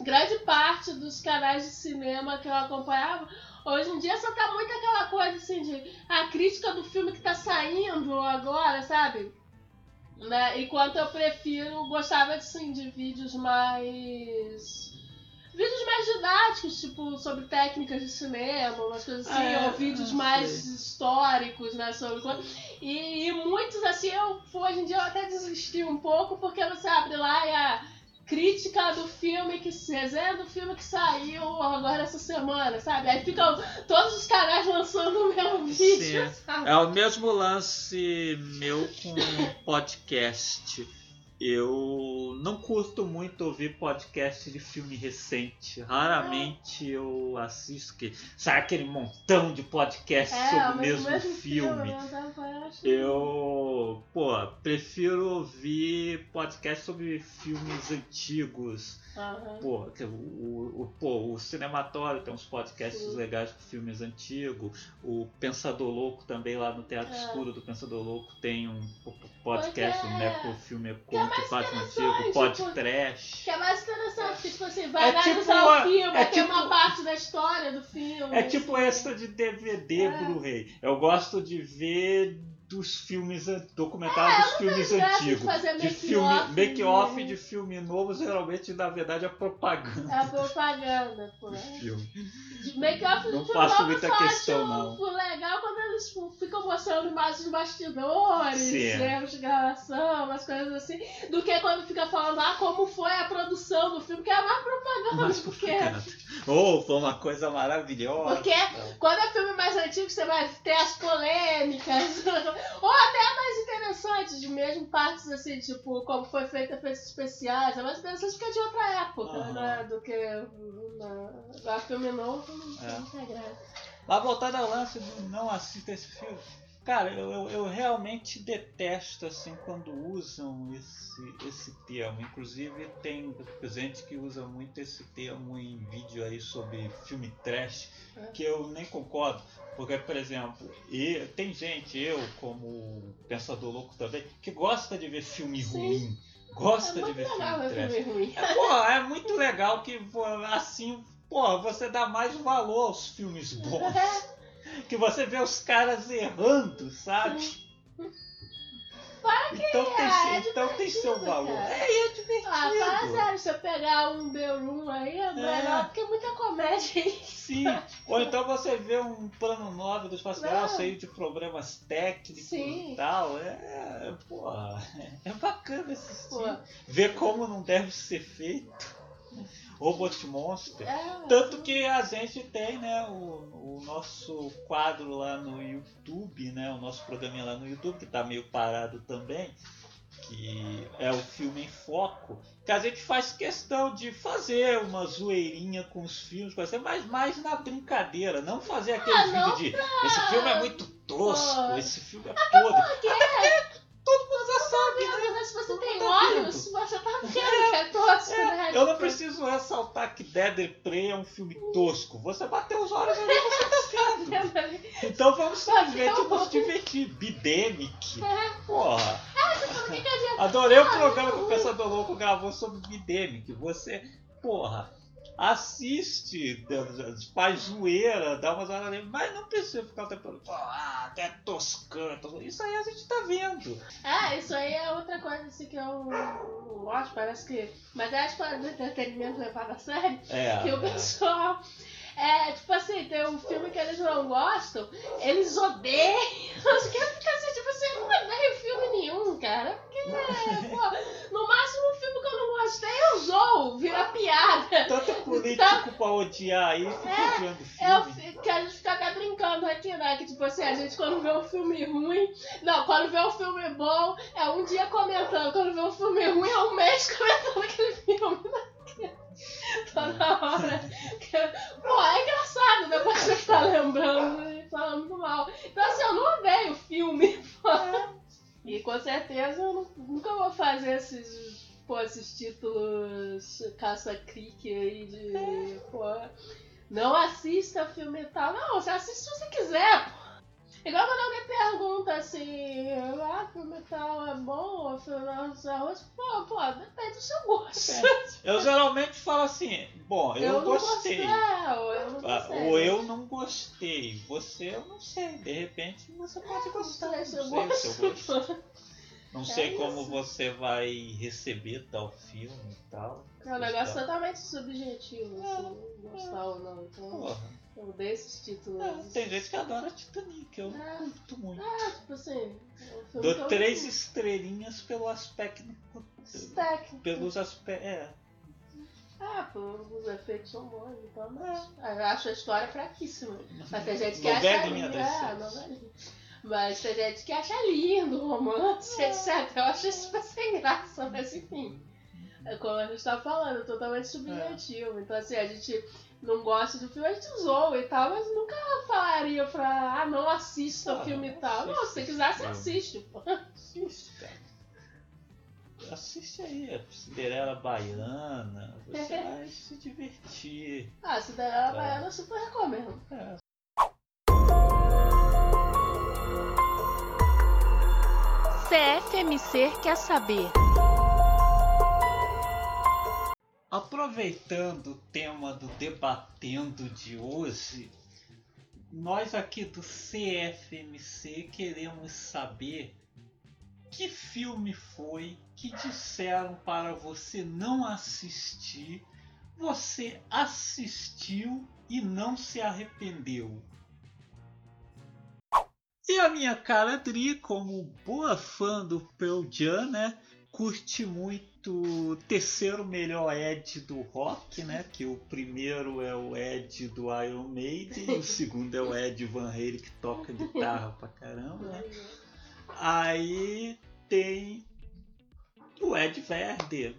grande parte dos canais de cinema que eu acompanhava, hoje em dia só tá muito aquela coisa assim de a crítica do filme que tá saindo agora, sabe? Né? Enquanto eu prefiro, gostava assim, de vídeos mais. Vídeos mais didáticos, tipo, sobre técnicas de cinema, umas coisas assim, Ah, é? ou vídeos Ah, mais sei. históricos, né? Sobre. E, e muitos, assim, eu hoje em dia eu até desisti um pouco, porque você abre lá e a crítica do filme que resenha do filme que saiu agora essa semana, sabe? Aí ficam todos os canais lançando o mesmo vídeo, Sim. sabe? É o mesmo lance meu com podcast. Eu não curto muito ouvir podcast de filme recente. Raramente eu assisto que sai aquele montão de podcast É, sobre o mesmo, mesmo filme. né? Então, Eu, pô, prefiro ouvir podcast sobre filmes antigos. Aham. Pô, que o, o, o- pô, o Cinematório tem uns podcasts Sim. legais com filmes antigos. O Pensador Louco também lá no Teatro É. Escuro do Pensador Louco tem um po- po- podcast, Porque um Necrofilme é Conto mais Fátima Antigo, tipo, Trash. Que é mais interessante, porque, tipo assim, vai É tipo analisar uma- o filme, é tem tipo- uma parte da história do filme. É tipo extra de DVD É. Blu-ray. Eu gosto de ver dos filmes, documentários dos filmes vejo graça de antigos. De filme, off, make-off né? de filme novo, geralmente, na verdade, é propaganda É a propaganda, pô. do filme. De make-off Não do filme faço novo, muita só questão, acho não. legal quando eles tipo, ficam mostrando imagens dos bastidores, Sim. erros de gravação, umas coisas assim, do que quando fica falando, ah, como foi a produção do filme, que é mais propaganda, Mas porque... propaganda. Ou foi uma coisa maravilhosa. Porque quando é filme mais antigo, você vai ter as polêmicas, ou até mais interessantes, de mesmo partes assim, tipo, como foi feita efeitos especiais, é mais interessante porque é de outra época, Aham. né, do que na, na filme novo, não É. não tem graça. Mas voltando ao lance do não assista esse filme. Cara, eu, eu, eu realmente detesto assim quando usam esse, esse termo. Inclusive tem gente que usa muito esse termo em vídeo aí sobre filme trash, É. que eu nem concordo. Porque, por exemplo, e, tem gente, eu como pensador louco também, que gosta de ver filme Sim. ruim. Gosta é de ver filme ver trash. filme ruim. É, pô, é muito legal que assim, pô, você dá mais valor aos filmes bons. Que você vê os caras errando, sabe? então tem, é, é então tem seu valor. cara. É, é divertido. Ah, fala sério, se eu pegar um Room aí, é melhor porque muita comédia aí. Sim. Ou então você vê um plano 9 do espaço Não. cheio de problemas técnicos Sim. e tal. É, porra, é bacana. Pô, Ver como não deve ser feito. Robot Monster. é, Tanto que a gente tem, né, o, o nosso quadro lá no YouTube, né, o nosso programinha lá no YouTube, que tá meio parado também, que é o filme em foco, que a gente faz questão de fazer uma zoeirinha com os filmes, mas mais na brincadeira, não fazer aquele Ah, vídeo de esse filme é muito tosco, Pô. esse filme é podre. Porque é, Todo mundo já sabe, né? Mas se você tem tá olhos, você tá vendo que é tosco, né? Eu não preciso ressaltar que Dead Prey é um filme tosco. Você bateu os olhos ali você tá vendo. Então vamos simplesmente nos divertir. Bidemic. É. Porra. Adorei o programa que o Pensador Louco gravou sobre Bidemic. Você, porra, assiste, faz zoeira, dá umas horas ali, mas não precisa ficar o tempo todo, ah, até toscando. Isso aí a gente tá vendo. É, isso aí é outra coisa assim que eu gosto, parece que. Mas é tipo do entretenimento levado a sério. É. que o é. pessoal. É, tipo assim, tem um filme que eles não gostam, eles odeiam. Os caras ficam assim, tipo assim, eu não odeio filme nenhum, cara. Porque, pô, no máximo um filme que eu não gostei, eu zoo, vira piada. Tanto político pra odiar aí, fica É, Eu, filme. fi- que a gente fica até brincando aqui, né? Que tipo assim, a gente quando vê um filme ruim. Não, quando vê um filme bom, é um dia comentando. Quando vê um filme ruim, é um mês comentando aquele filme. né? Toda hora. Que- Pô, é engraçado depois você ficar lembrando e falando mal. Então assim, eu não odeio filme. E com certeza eu nu- nunca vou fazer esses, pô, esses títulos caça-crique aí de. Pô, não assista filme tal. Não, você assiste se você quiser, pô. Igual quando alguém pergunta assim, ah, filme tal é bom, filme não é ruim, pô, pô, depende do seu gosto. Eu geralmente falo assim, bom, eu, não gostei. é, ou eu não Ah, gostei. Ou eu não gostei. Você eu não sei. De repente você pode gostar. Não Não sei sei se eu o seu gosto. Não sei É como você vai receber tal filme e tal. É um negócio totalmente subjetivo, assim, gostar ou não. Então, Porra. eu dei esses títulos. É, tem gente que adora Titanic, eu É. curto muito. Ah, tipo assim. é um Dou três estrelinhas pelo aspecto. Técnico. Pelos aspectos. É, Ah, pô, os efeitos são bons, então, mas eu acho a história fraquíssima. Mas tem gente que acha lindo. É, seis. novelinha. Mas tem gente que acha lindo o romance, etc. Eu acho isso sem graça, mas enfim. É como a gente tá falando, totalmente subjetivo. Então, assim, a gente não gosta do filme, a gente zoa e tal, mas nunca falaria pra, ah, não assista Ah, o filme e tal. Não, se você quiser, você assiste, pô. Assiste, cara. Assiste aí, a Cinderela Baiana. Você vai se divertir. Ah, Cinderela É. Baiana eu super recomendo. É. CFMC quer saber. Aproveitando o tema do Debatendo de hoje, nós aqui do CFMC queremos saber que filme foi que disseram para você não assistir, você assistiu e não se arrependeu. E a minha cara Dri, como boa fã do Pearl Jam, né? curte muito o terceiro melhor Ed do rock, né? Que o primeiro é o Ed do Iron Maiden o segundo é o Ed Van Halen que toca guitarra pra caramba, né? Aí tem o Ed Vedder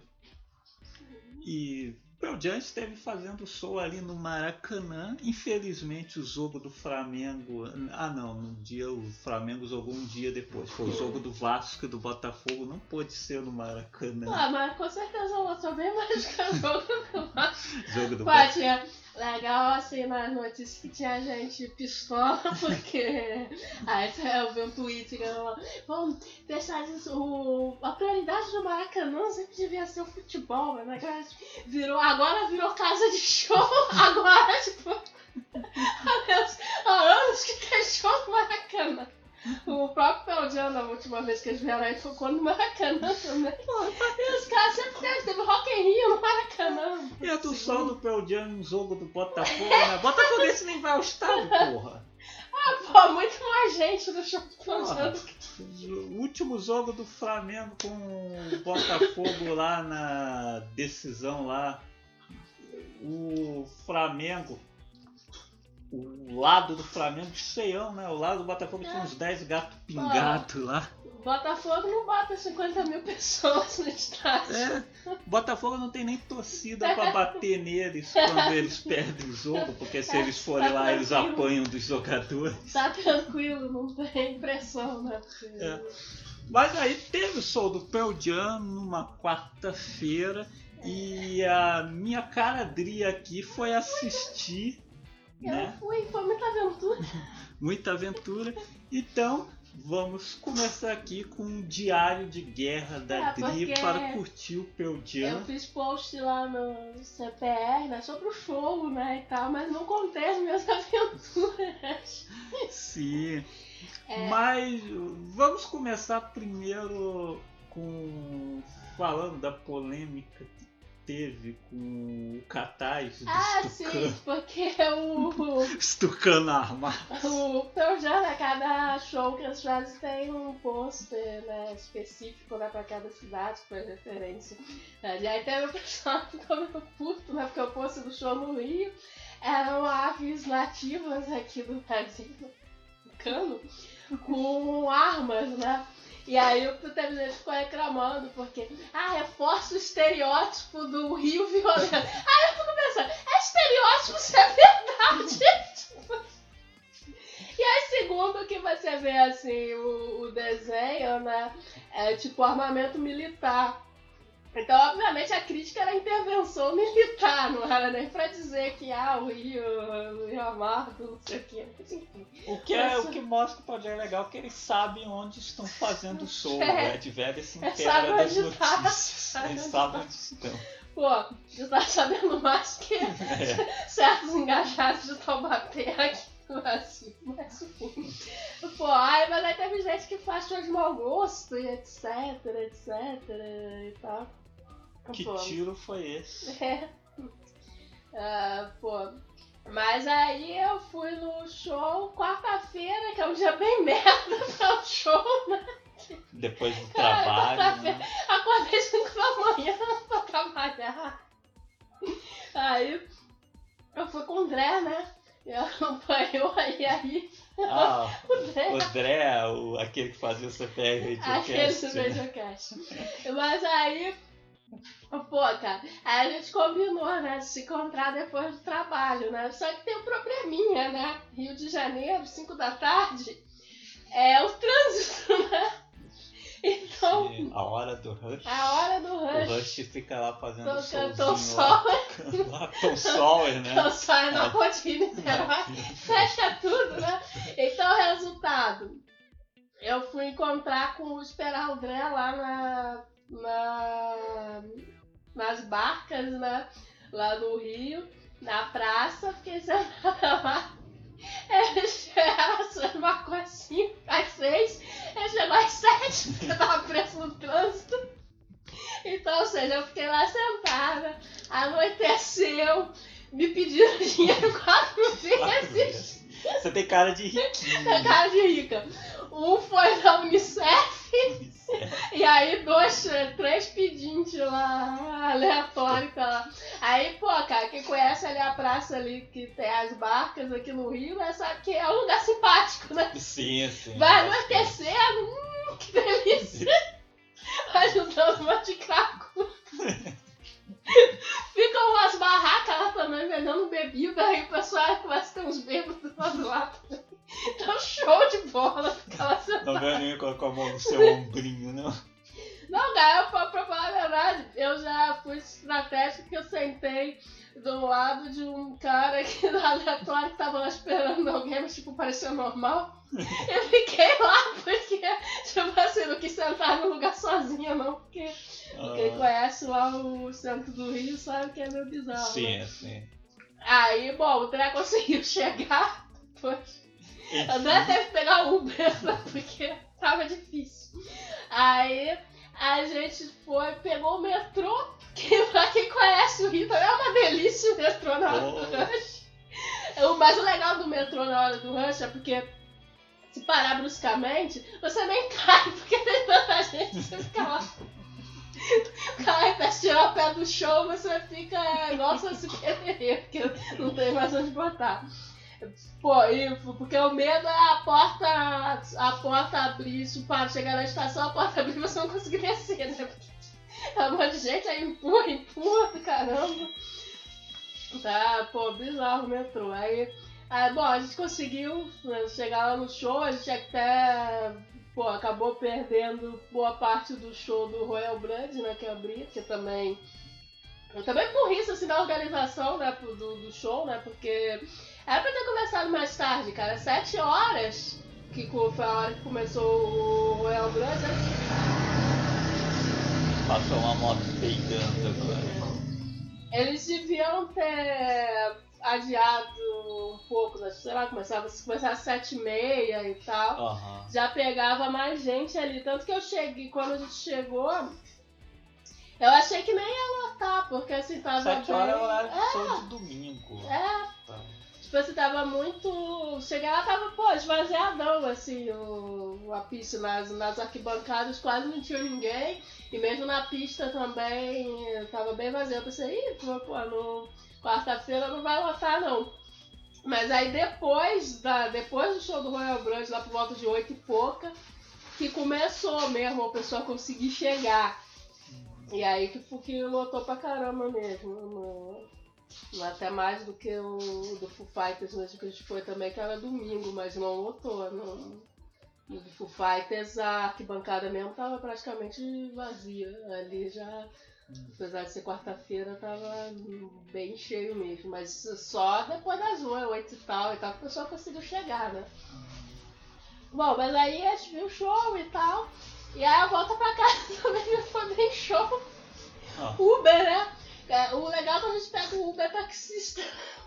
e Pearl Jam esteve fazendo show ali no Maracanã. Infelizmente o jogo do Flamengo. Ah não, no dia o Flamengo jogou um dia depois. Foi o jogo do Vasco e do Botafogo. Não pôde ser no Maracanã. Ah, mas com certeza eu sou bem mais que o jogo eu acho. jogo do Pô, tinha legal assim nas notícias que tinha gente pistola, porque. Aí eu vi um tweet que falou, vamos deixar isso. O... A prioridade do Maracanã sempre devia ser o futebol, mas agora virou, agora virou casa de show, agora, tipo. Há anos- que tem show no Maracanã. O próprio Jam, na última vez que eles vieram aí, tocou no Maracanã também. E os caras sempre teve, teve Rock in Rio no Maracanã. E a do sol do Jam no jogo do Botafogo, né? Botafogo esse nem vai ao estádio, porra. Pô, muito mais gente no show do que O último jogo do Flamengo com o Botafogo lá na decisão lá. O Flamengo. O lado do Flamengo cheião, né? O lado do Botafogo tinha uns 10 gatos pingados lá. Botafogo não bota 50 mil pessoas no estádio. É, Botafogo não tem nem torcida pra bater neles quando eles perdem o jogo, porque se eles forem lá eles apanham dos jogadores. Tá tranquilo, não tem pressão, né? É. Mas aí teve o show do Pearl Jam numa quarta-feira e a minha cara Dri aqui foi assistir, Eu né? fui, foi muita aventura. Muita aventura. Então vamos começar aqui com um diário de guerra da É, Dri para curtir o Pearl Eu fiz post lá no CPR, né? Sobre o show, né? E tal, mas não contei as minhas aventuras. Sim. É. Mas vamos começar primeiro com falando da polêmica teve com o Catais do Ah, Stucano, sim, porque o. Stucano armado. O Pearl Jam, né, cada show que eles fazem tem um pôster né, específico né, pra cada cidade, foi referência. É, E aí teve o pessoal que ficou meio puto, né, porque o pôster do show no Rio eram aves nativas aqui do Brasil, do cano, com armas, né? E aí o gente que ficou reclamando, porque, ah, reforça o estereótipo do Rio violento. Aí eu fico pensando, é estereótipo se é verdade? E aí, segundo que você vê assim, o, o desenho, né? É tipo armamento militar. Então, obviamente, a crítica era a intervenção militar, não era nem pra dizer que ah, o Rio, o Rio Amargo, não sei o. Mas, enfim. O que é o que mostra que pode é legal que eles sabem onde estão fazendo o show. É. O Ed Vedder se É, inteira das onde tá. notícias. Sabe Eles sabem tá. onde estão. Pô, você tá sabendo mais que É. certos engajados de Taubaté aqui no Brasil. Mas enfim. Pô, ai, mas aí teve gente que faz show de mau gosto e etc, etc e tal. Que Pô, tiro foi esse? É. Ah, pô. Mas aí eu fui no show quarta-feira, que é um dia bem merda pra um show, né? Depois do trabalho. quarta-feira. né? Acordei 5 da manhã pra trabalhar. Aí eu fui com o André, né? E acompanhou aí, aí. Ah, O André. o André, o, aquele que fazia o CPR Aquele do Radiocast. né? Mediocast. Mas aí, pô, cara, aí a gente combinou, né, de se encontrar depois do trabalho, né? Só que tem um probleminha, né? Rio de Janeiro, 5 da tarde, é o trânsito, né? Então, Sim, A hora do rush. a hora do O rush, Rush fica lá fazendo tô solzinho sol, lá Tom Sawyer, né? tô só na rotina, Niterói. fecha tudo, né? Então, resultado. Eu fui encontrar com o André lá na, na, nas barcas, né? Lá no Rio, na praça, fiquei sentada lá. Ele chegou, marcou às 5, às 6, ele chegou às 7, porque eu tava preso no trânsito. Então, ou seja, eu fiquei lá sentada, anoiteceu, me pediram dinheiro Quatro vezes. Você tem cara de. Na cara de rica. Um foi da Unicef e aí dois, três pedintes lá, aleatórios lá. Aí, pô, cara, quem conhece ali a praça ali que tem as barcas aqui no Rio, né, sabe que é um lugar simpático, né? Sim, sim. Vai anoitecendo, hum, que delícia. Ajudando uma de craco. Ficam umas barracas lá também vendendo bebida, aí o pessoal começa a ter uns bêbados lá do lado. Então, show de bola. Ficar lá Não veio ninguém colocar a mão no seu ombrinho, não. Não, cara, pra, pra falar a verdade, eu já fui estratégico que eu sentei do lado de um cara que aleatório que tava lá esperando alguém, mas tipo, parecia normal. Eu fiquei lá porque, tipo assim, não quis sentar no lugar sozinha, não, porque quem Ah, conhece lá o centro do Rio sabe que é meio bizarro. né? sim, sim. Aí, bom, o André conseguiu chegar, depois André teve que pegar o Uber, né, porque tava difícil. Aí a gente foi, pegou o metrô, que pra quem conhece o Rio também é uma delícia o metrô na hora do Oh. rush. O mais legal do metrô na hora do rush é porque se parar bruscamente, você nem cai, porque tem tanta gente, você fica lá. O cara repete tirar o pé do show, você fica igual se perder, porque não tem mais onde botar. Pô, e, porque o medo é a porta, a porta abrir, isso para chegar na estação, a porta abrir você não conseguir descer, né? É um monte de gente aí empurra, empurra, caramba. Tá, pô, bizarro o metrô. Aí, aí, bom, a gente conseguiu né, chegar lá no show, a gente até, pô, acabou perdendo boa parte do show do Royal Blood, né, que abria, que também... Também por isso, assim, da organização, né, do, do show, né, porque era pra ter começado mais tarde, cara. Sete horas, que foi a hora que começou o Royal Blood. né? Passou uma moto peidando agora. Eles deviam ter adiado um pouco, né? sei lá, começava, se às sete e meia e tal. Aham. Já pegava mais gente ali. Tanto que eu cheguei, quando a gente chegou, eu achei que nem ia lotar, porque assim tava. Sete bem- horas é horário de show de domingo. É, Tá. Tipo assim, tava muito. Cheguei lá, tava, pô, esvaziadão, assim, o, a pista nas, nas arquibancadas quase não tinha ninguém. E mesmo na pista também tava bem vazio. Eu pensei, ih, pô, pô, no quarta-feira não vai lotar não. Mas aí depois, da, depois do show do Royal Brand, lá por volta de oito e pouca, que começou mesmo a pessoa conseguir chegar. E aí que, que lotou pra caramba mesmo. Até mais do que o do Foo Fighters mesmo que a gente foi também, que era domingo, mas não lotou. Não. No do Foo Fighters a arquibancada mesmo tava praticamente vazia. Ali já, apesar de ser quarta-feira, tava bem cheio mesmo. Mas só depois das oito e tal, e tal, que o pessoal conseguiu chegar, né? Bom, mas aí a gente viu o show e tal. E aí a volta pra casa também foi bem show. Ah. Uber, né? É, o legal é quando a gente pega o Uber taxista,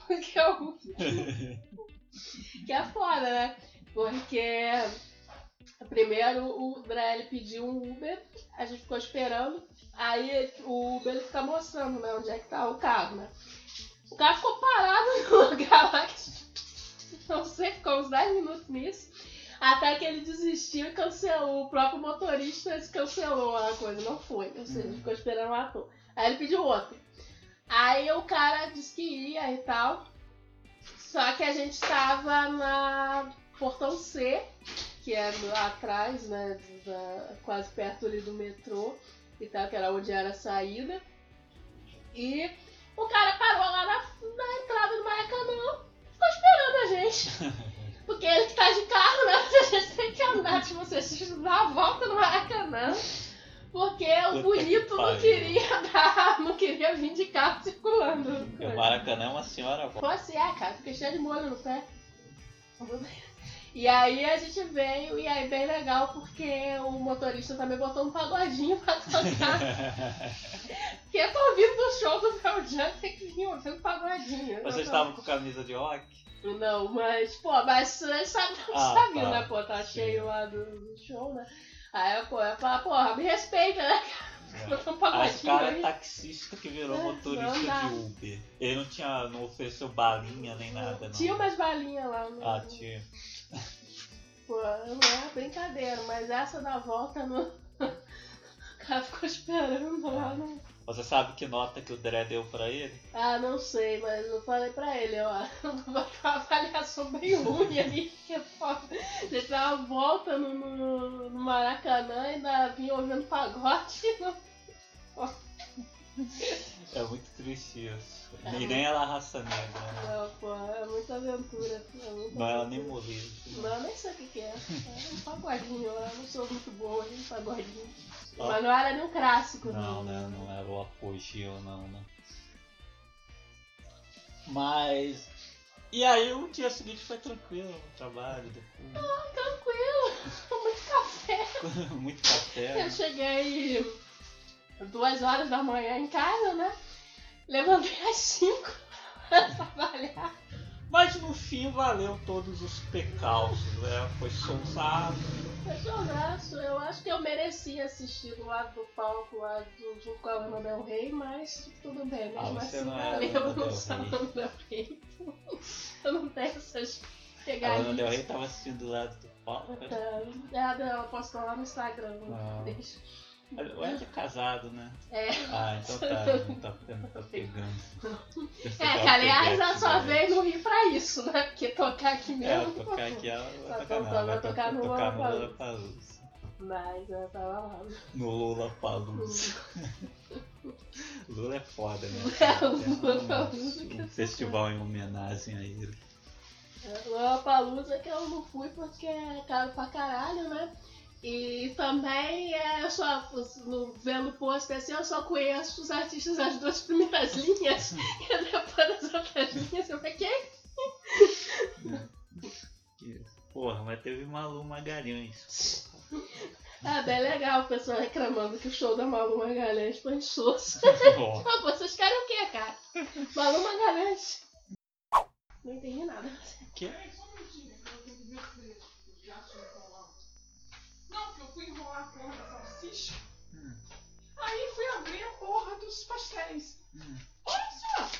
que é o que é foda, né? Porque primeiro o Drelli pediu um Uber, a gente ficou esperando, aí o Uber ele fica mostrando né, onde é que tá o carro, né? O carro ficou parado no lugar lá que não sei, ficou uns 10 minutos nisso. Até que ele desistiu e cancelou. O próprio motorista cancelou a coisa, não foi. Ou seja, ficou esperando o ator. Aí ele pediu outro. Aí o cara disse que ia e tal. Só que a gente tava na portão C, que é lá atrás, né? da- quase perto ali do metrô e tal, que era onde era a saída. E o cara parou lá na, na entrada do Maracanã, ficou esperando a gente. Porque ele que tá de carro, né? A gente tem que andar, tipo, você dar a volta no Maracanã. Porque o bonito não queria dar, não queria vir de carro circulando. O Maracanã é uma senhora Pô, assim, é, cara, fiquei cheio de molho no pé. E aí a gente veio, e aí bem legal, porque o motorista também botou um pagodinho pra tocar. porque eu tô ouvindo do show do Jam, tem que vir ouvindo pagodinho. Vocês estavam com camisa de rock? Não, mas, pô, mas você sabe, Ah, sabe tá. né, pô, tá Sim. cheio lá do, do show, né? Aí, pô, eu falo, porra, me respeita, né? Botou um Aí o cara é taxista que virou É, motorista não de Uber. Ele não tinha. não ofereceu balinha nem nada, não. Tinha umas balinhas lá. No... Ah, tinha. Pô, não é brincadeira, mas essa da volta no. O cara ficou esperando lá no. Você sabe que nota que o Dré deu pra ele? Ah, não sei, mas eu falei pra ele, ó. Uma avaliação bem ruim ali, que é foda. Você dá uma volta no, no, no Maracanã e ainda vinha ouvindo pagode. É muito triste isso. É e nem ela raça negra, né? É muita aventura. É muita aventura. nem molejo. Não, eu nem sei o que, que é. É um pagodinho lá, eu não sou muito boa em pagodinho. Ó. Mas não era nem um clássico, Não, né? Não era o apogeu, não, né? Mas. E aí o dia seguinte foi tranquilo no trabalho, depois. Tranquilo, muito café. Muito café. Eu né? cheguei duas horas da manhã em casa, né? Levantei às cinco pra trabalhar. Mas no fim valeu todos os pecalços, né? Foi soltado. Foi jogaço. Eu acho que eu merecia assistir do lado do palco lá do, junto com a Lana Del Rey, mas tudo bem, Ah, mesmo você assim não é valeu, eu não sou. Lana Del Rey. Eu não tenho essas A Lana Del pegadinhas. Rey tava assistindo do lado do palco. né? É, ela postou lá no Instagram. Ah. Deixa. O Ed é casado, né? É. Ah, então tá, não tá, não tá pegando. É, que aliás ela só veio no Rio pra isso, né? Porque tocar aqui É, mesmo. tocar aqui ela vai tocar, faltando não, vai tocar no tocar no Lollapalooza. Lollapalooza. Mas ela tava lá. No Lula Palusa. Lula é foda, né? É, o Lollapalooza que Um é festival em homenagem a ele. Lola Palusa que eu não fui porque é caro pra caralho, né? E também é, eu só, no, vendo o post assim, eu só conheço os artistas das duas primeiras linhas. e depois das outras linhas eu fiquei. Que- Porra, mas teve Malu Magalhães. Ah, bem legal o pessoal reclamando que o show da Malu Magalhães foi insosso. Ah, vocês querem o quê, cara? Malu Magalhães. Não entendi nada. que? Não, porque eu fui enrolar a porra Hum, Aí fui abrir a porra dos pastéis. hum. Olha só,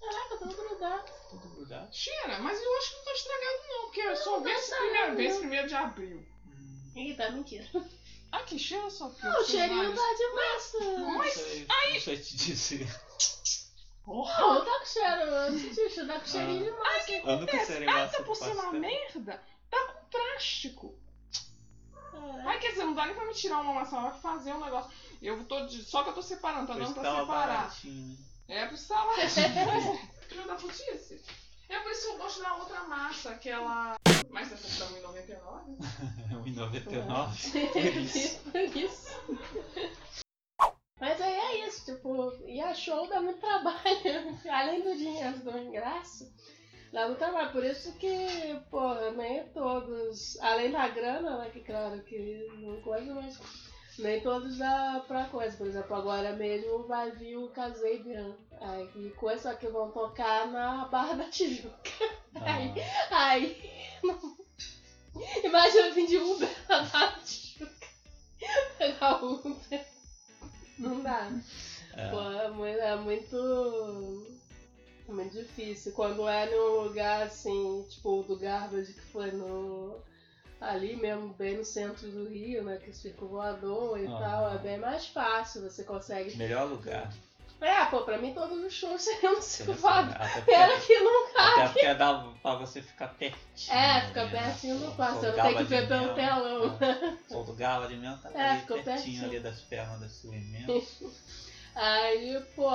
Caraca, tudo grudado. Tudo grudado? cheira, mas eu acho que não tá estragado não, porque eu só vi tá essa primeira vez, primeiro de abril. Hum, Eita, mentira. Aqui, cheira só. porque Não, o cheirinho tá de massa. Mas sei, não sei te dizer. Porra, Não, tá com cheiro, eu não senti cheiro, tá com cheirinho de massa. Eu nunca acontece? serei Ah, tá por ser uma merda, tá com plástico. Caraca. Ai, quer dizer, não dá nem pra me tirar uma maçã, vai fazer um negócio. Eu tô de... Só que eu tô separando, tá Por dando isso pra tava separar. baratinho. É pro salário. Filho da putice. É por isso que eu gosto da outra massa, aquela. Mas essa tá 1,99? R$1,99. Por isso. Por isso. Mas aí é isso, tipo, e a show dá muito trabalho. Além do dinheiro do ingresso, dá muito trabalho. Por isso que, porra, nem todos. Além da grana, né? Que claro que não coisa, mas nem todos dá pra coisa. Por exemplo, agora mesmo vai vir o Kazabian. Aí coisa que vão tocar na Barra da Tijuca. Aí, Ah, Aí. não- Imagina vim de Uber pra Barra da Tijuca. Pegar Uber. Não dá. é. Pô, é muito, é muito. é muito difícil. Quando é num lugar assim, tipo o do Garbage, que foi no. Ali mesmo, bem no centro do Rio, né? Que circo voador e Aham. tal, é bem mais fácil, você consegue. Melhor lugar. É, pô, pra mim todos os shows seriam no Circo Voador. Pena que não cabe. Até porque dá pra você ficar pertinho. É, fica né? pertinho do quarto, você não tem que ver pelo telão. é. Sou do Gala de Mel, tá É, ali pertinho pertinho. ali das pernas da Sulimento. Aí, pô.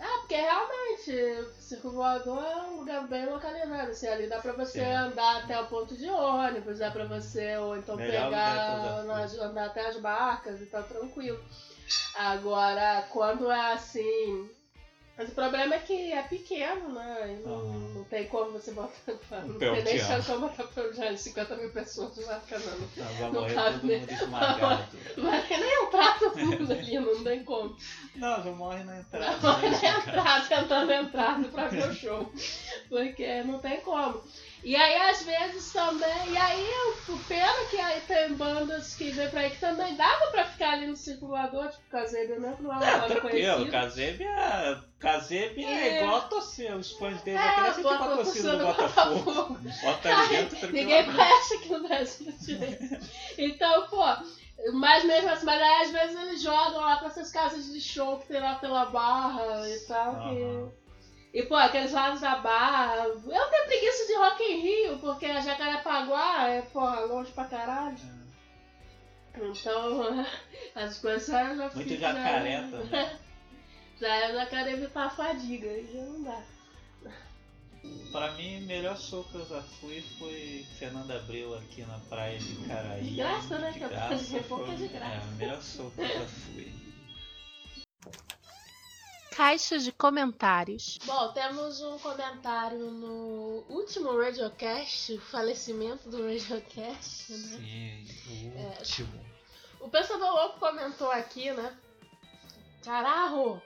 É, porque realmente, o Circo Voador é um lugar bem localizado. Assim, ali dá pra você Sim. andar até o ponto de ônibus, dá pra você, ou então Melhor pegar, nas- andar até as barcas e tá tranquilo. Agora, quando é assim. Mas o problema é que é pequeno, né? Não, Aham. não tem como você botar. Não tem nem chance de botar Pearl Jam, 50 mil pessoas não marca, não. Não, vai Não cabe todo nem- mundo esmagado. Vai nem entrar todo mundo ali, não tem como. Não, já morre na entrada. Né, pode cara? entrar tentando entrar pra ver o show. Porque não tem como. E aí, às vezes também. E aí, o pena que aí tem bandas que vem pra aí que também dava pra ficar ali no circulador, tipo Casebia mesmo, que não é uma É, banda tranquilo. Casebe é. Casebe é, É. igual a torcida. Os fãs dele É, é, bota com a torcida do Botafogo. Bota ali dentro Ninguém tranquilamente. conhece aqui no Brasil direito. Então, pô. Mas mesmo assim, mas aí às vezes eles jogam lá pra essas casas de show que tem lá pela barra e tal. que-. E, pô, aqueles lados da barra. Eu tenho preguiça de Rock in Rio, porque a Jacarepaguá é, porra, longe pra caralho. Então, as coisas já Muito jacaré já, também. Já eu já quero evitar a fadiga, aí já não dá. Pra mim, o melhor show que eu já fui foi Fernando Abreu aqui na praia de Caraí. De graça, né? De Que é graça. pouco Foi, de graça. É, o melhor show que eu já fui. Caixa de comentários. Bom, temos um comentário no último Radiocast, o falecimento do Radiocast, né? Sim, o É. último. O Pensador Louco comentou aqui, né? Caralho!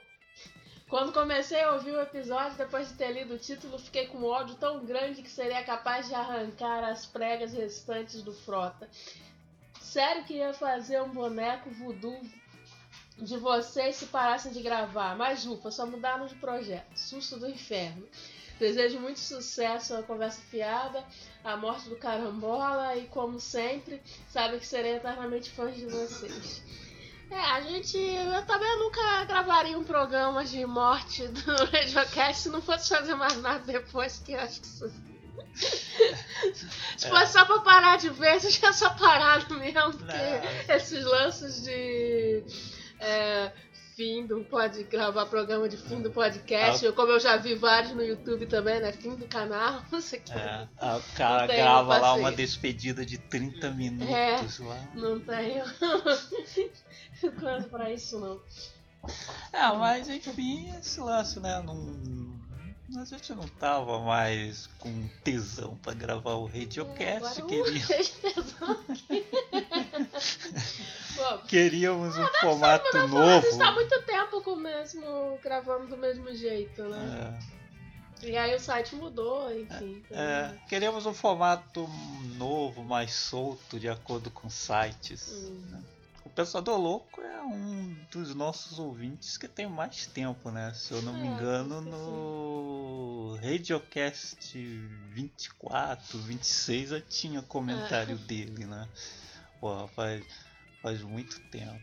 Quando comecei a ouvir o episódio, depois de ter lido o título, fiquei com um ódio tão grande que seria capaz de arrancar as pregas restantes do Frota. Sério que ia fazer um boneco voodoo de vocês se parassem de gravar. Mas ufa, só mudaram de projeto. Susto do inferno. Desejo muito sucesso à conversa fiada, à morte do carambola e, como sempre, sabe que serei eternamente fã de vocês. É, a gente. Eu também nunca gravaria um programa de morte do Radiocast se não fosse fazer mais nada depois, que eu acho que isso. Se fosse só pra parar de ver, eu tinha só parado mesmo, porque Não. esses lances de. é, fim do pode gravar programa de fim do podcast, como eu já vi vários no YouTube também, né? Fim do canal, não sei o que. É, a- o cara grava lá uma despedida de 30 minutos É. lá. Não tenho coisa pra isso não. Ah, mas enfim, esse lance, né? Não, a gente não tava mais com tesão pra gravar o Radiocast. Agora, Queria, Bom, queríamos um Mas formato não, a gente novo. tá há muito tempo com o mesmo, gravando do mesmo jeito, né? É, E aí o site mudou, enfim. então- é, queríamos um formato novo, mais solto, de acordo com sites. Hum. O Pensador Louco é um dos nossos ouvintes que tem mais tempo, né? Se eu não me É, engano, acho que no Radiocast 24, 26 eu tinha comentário É. dele, né? Pô, faz, faz muito tempo.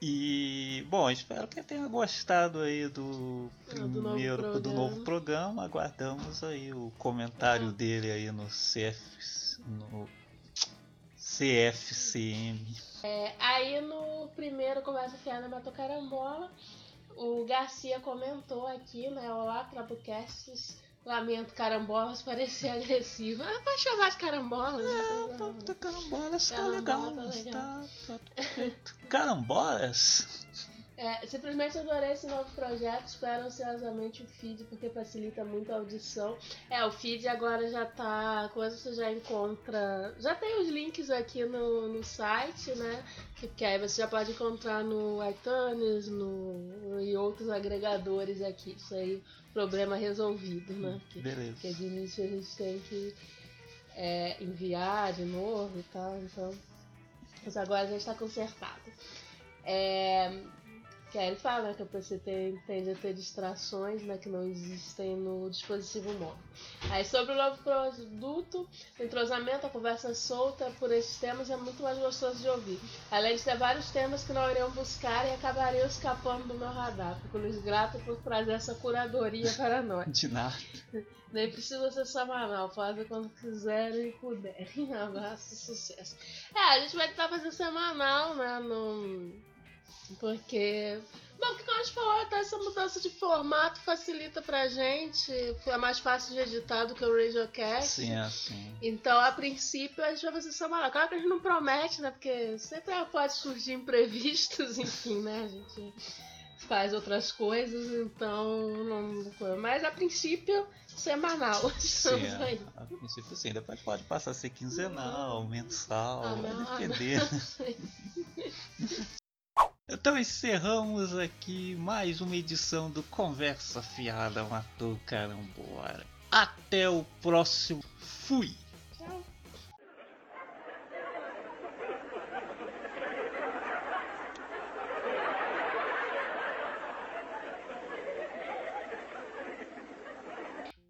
E, bom, espero que tenha gostado aí do Ah, do novo primeiro, do, programa. novo programa. Aguardamos aí o comentário dele aí no CF, no CFCM. É, aí no primeiro Conversa Fiada Matou Carambola, o Garcia comentou aqui, né? Olá, Trabucasts. Lamento carambolas parecer agressivo. Ah, pode chamar de carambolas. né? Tá, tá carambolas, tá Carambola, legal. tá legal. Tá, tá. Carambolas? É, simplesmente adorei esse novo projeto, espero ansiosamente o feed, porque facilita muito a audição. É, o feed agora já tá. Coisa você já encontra. Já tem os links aqui no, no site, né? Que, que aí você já pode encontrar no iTunes no, e outros agregadores aqui. Isso aí, problema resolvido, né? Que, Beleza. porque de início a gente tem que é, enviar de novo e tal, então. Mas agora já está consertado. É, Que aí ele fala né, que você tem, tende a ter distrações né, que não existem no dispositivo móvel. Aí sobre o novo produto, o entrosamento, a conversa solta por esses temas é muito mais gostoso de ouvir. Além de ter vários temas que não iriam buscar e acabariam escapando do meu radar. Fico lhes grato por trazer essa curadoria para nós. De nada. Nem precisa ser semanal, fazem quando quiserem e puderem. Abraço sucesso. É, a gente vai tentar fazer semanal, né? No... Porque. Bom, que como a gente falou, até essa mudança de formato facilita pra gente. É mais fácil de editar do que o Radiocast. Sim, é assim. Então, a princípio, a gente vai fazer semanal. Claro que a gente não promete, né? Porque sempre pode surgir imprevistos, enfim, né? A gente faz outras coisas, então não. Mas a princípio, semanal. Sim, Estamos aí. a, princípio sim, depois pode passar a ser quinzenal, mensal, Ah, vai depender. Então encerramos aqui mais uma edição do Conversa Fiada Matou Carambora. Até o próximo. Fui!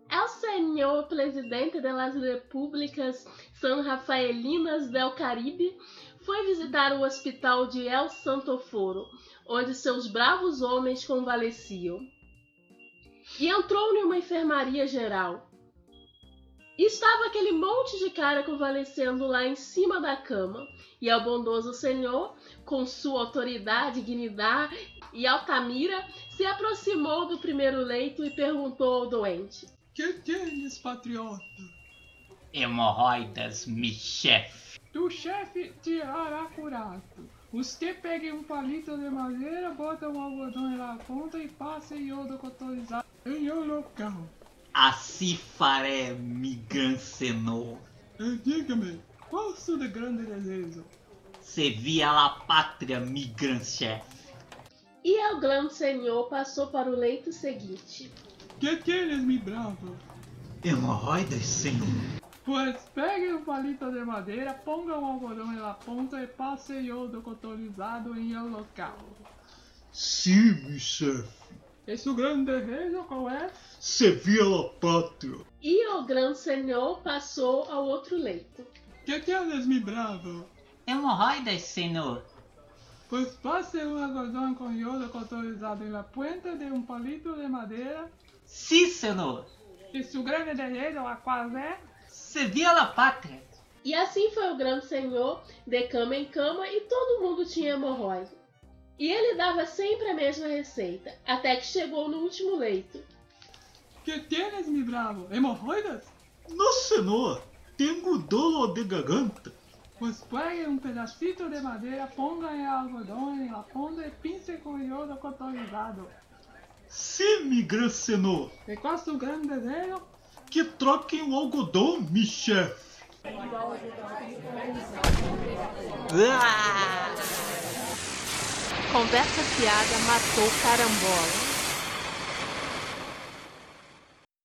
El Senhor Presidente das Repúblicas San Rafaelinas del Caribe foi visitar o hospital de El Santoforo, onde seus bravos homens convalesciam. E entrou em uma enfermaria geral. E estava aquele monte de cara convalescendo lá em cima da cama. E o bondoso senhor, com sua autoridade, dignidade e altamira, se aproximou do primeiro leito e perguntou ao doente: Que tienes, patriota? Hemorroidas, mi chefe. Tu chefe te hará curado. Você pega um palito de madeira, bota um algodão na ponta e passa iodo cotolizado em um local. Assim faré, mi gran senhor. E diga-me, qual o seu grande desejo? Se via la pátria, mi gran chefe. E o grande senhor passou para o leito seguinte. Que tienes, mi bravo? Hemorroidas, senhor. Pois pegue um palito de madeira, ponga um algodão na ponta e passe iodo cotolizado em um local. Sim, chefe. Esse o grande desejo qual é? Se via la pátria. E o grande senhor passou ao outro leito. Que tienes, mi bravo? Hemorroidas, senhor. Pois passe um algodão com iodo cotolizado na ponta de um palito de madeira Sim, senhor. e seu grande desejo a qual é? La pátria. E assim foi o grande senhor, de cama em cama, e todo mundo tinha hemorroide. E ele dava sempre a mesma receita, até que chegou no último leito. Que tienes, mi bravo? Hemorroidas? No, senhor. Tenho dolo de garganta. Pues pegue um pedacito de madeira, ponga em algodão em la ponta e pince com iodo cotolizado. Sim, mi gran senhor. E qual seu grande desejo? Que troquem o algodão, mi chefe. Conversa fiada matou carambola.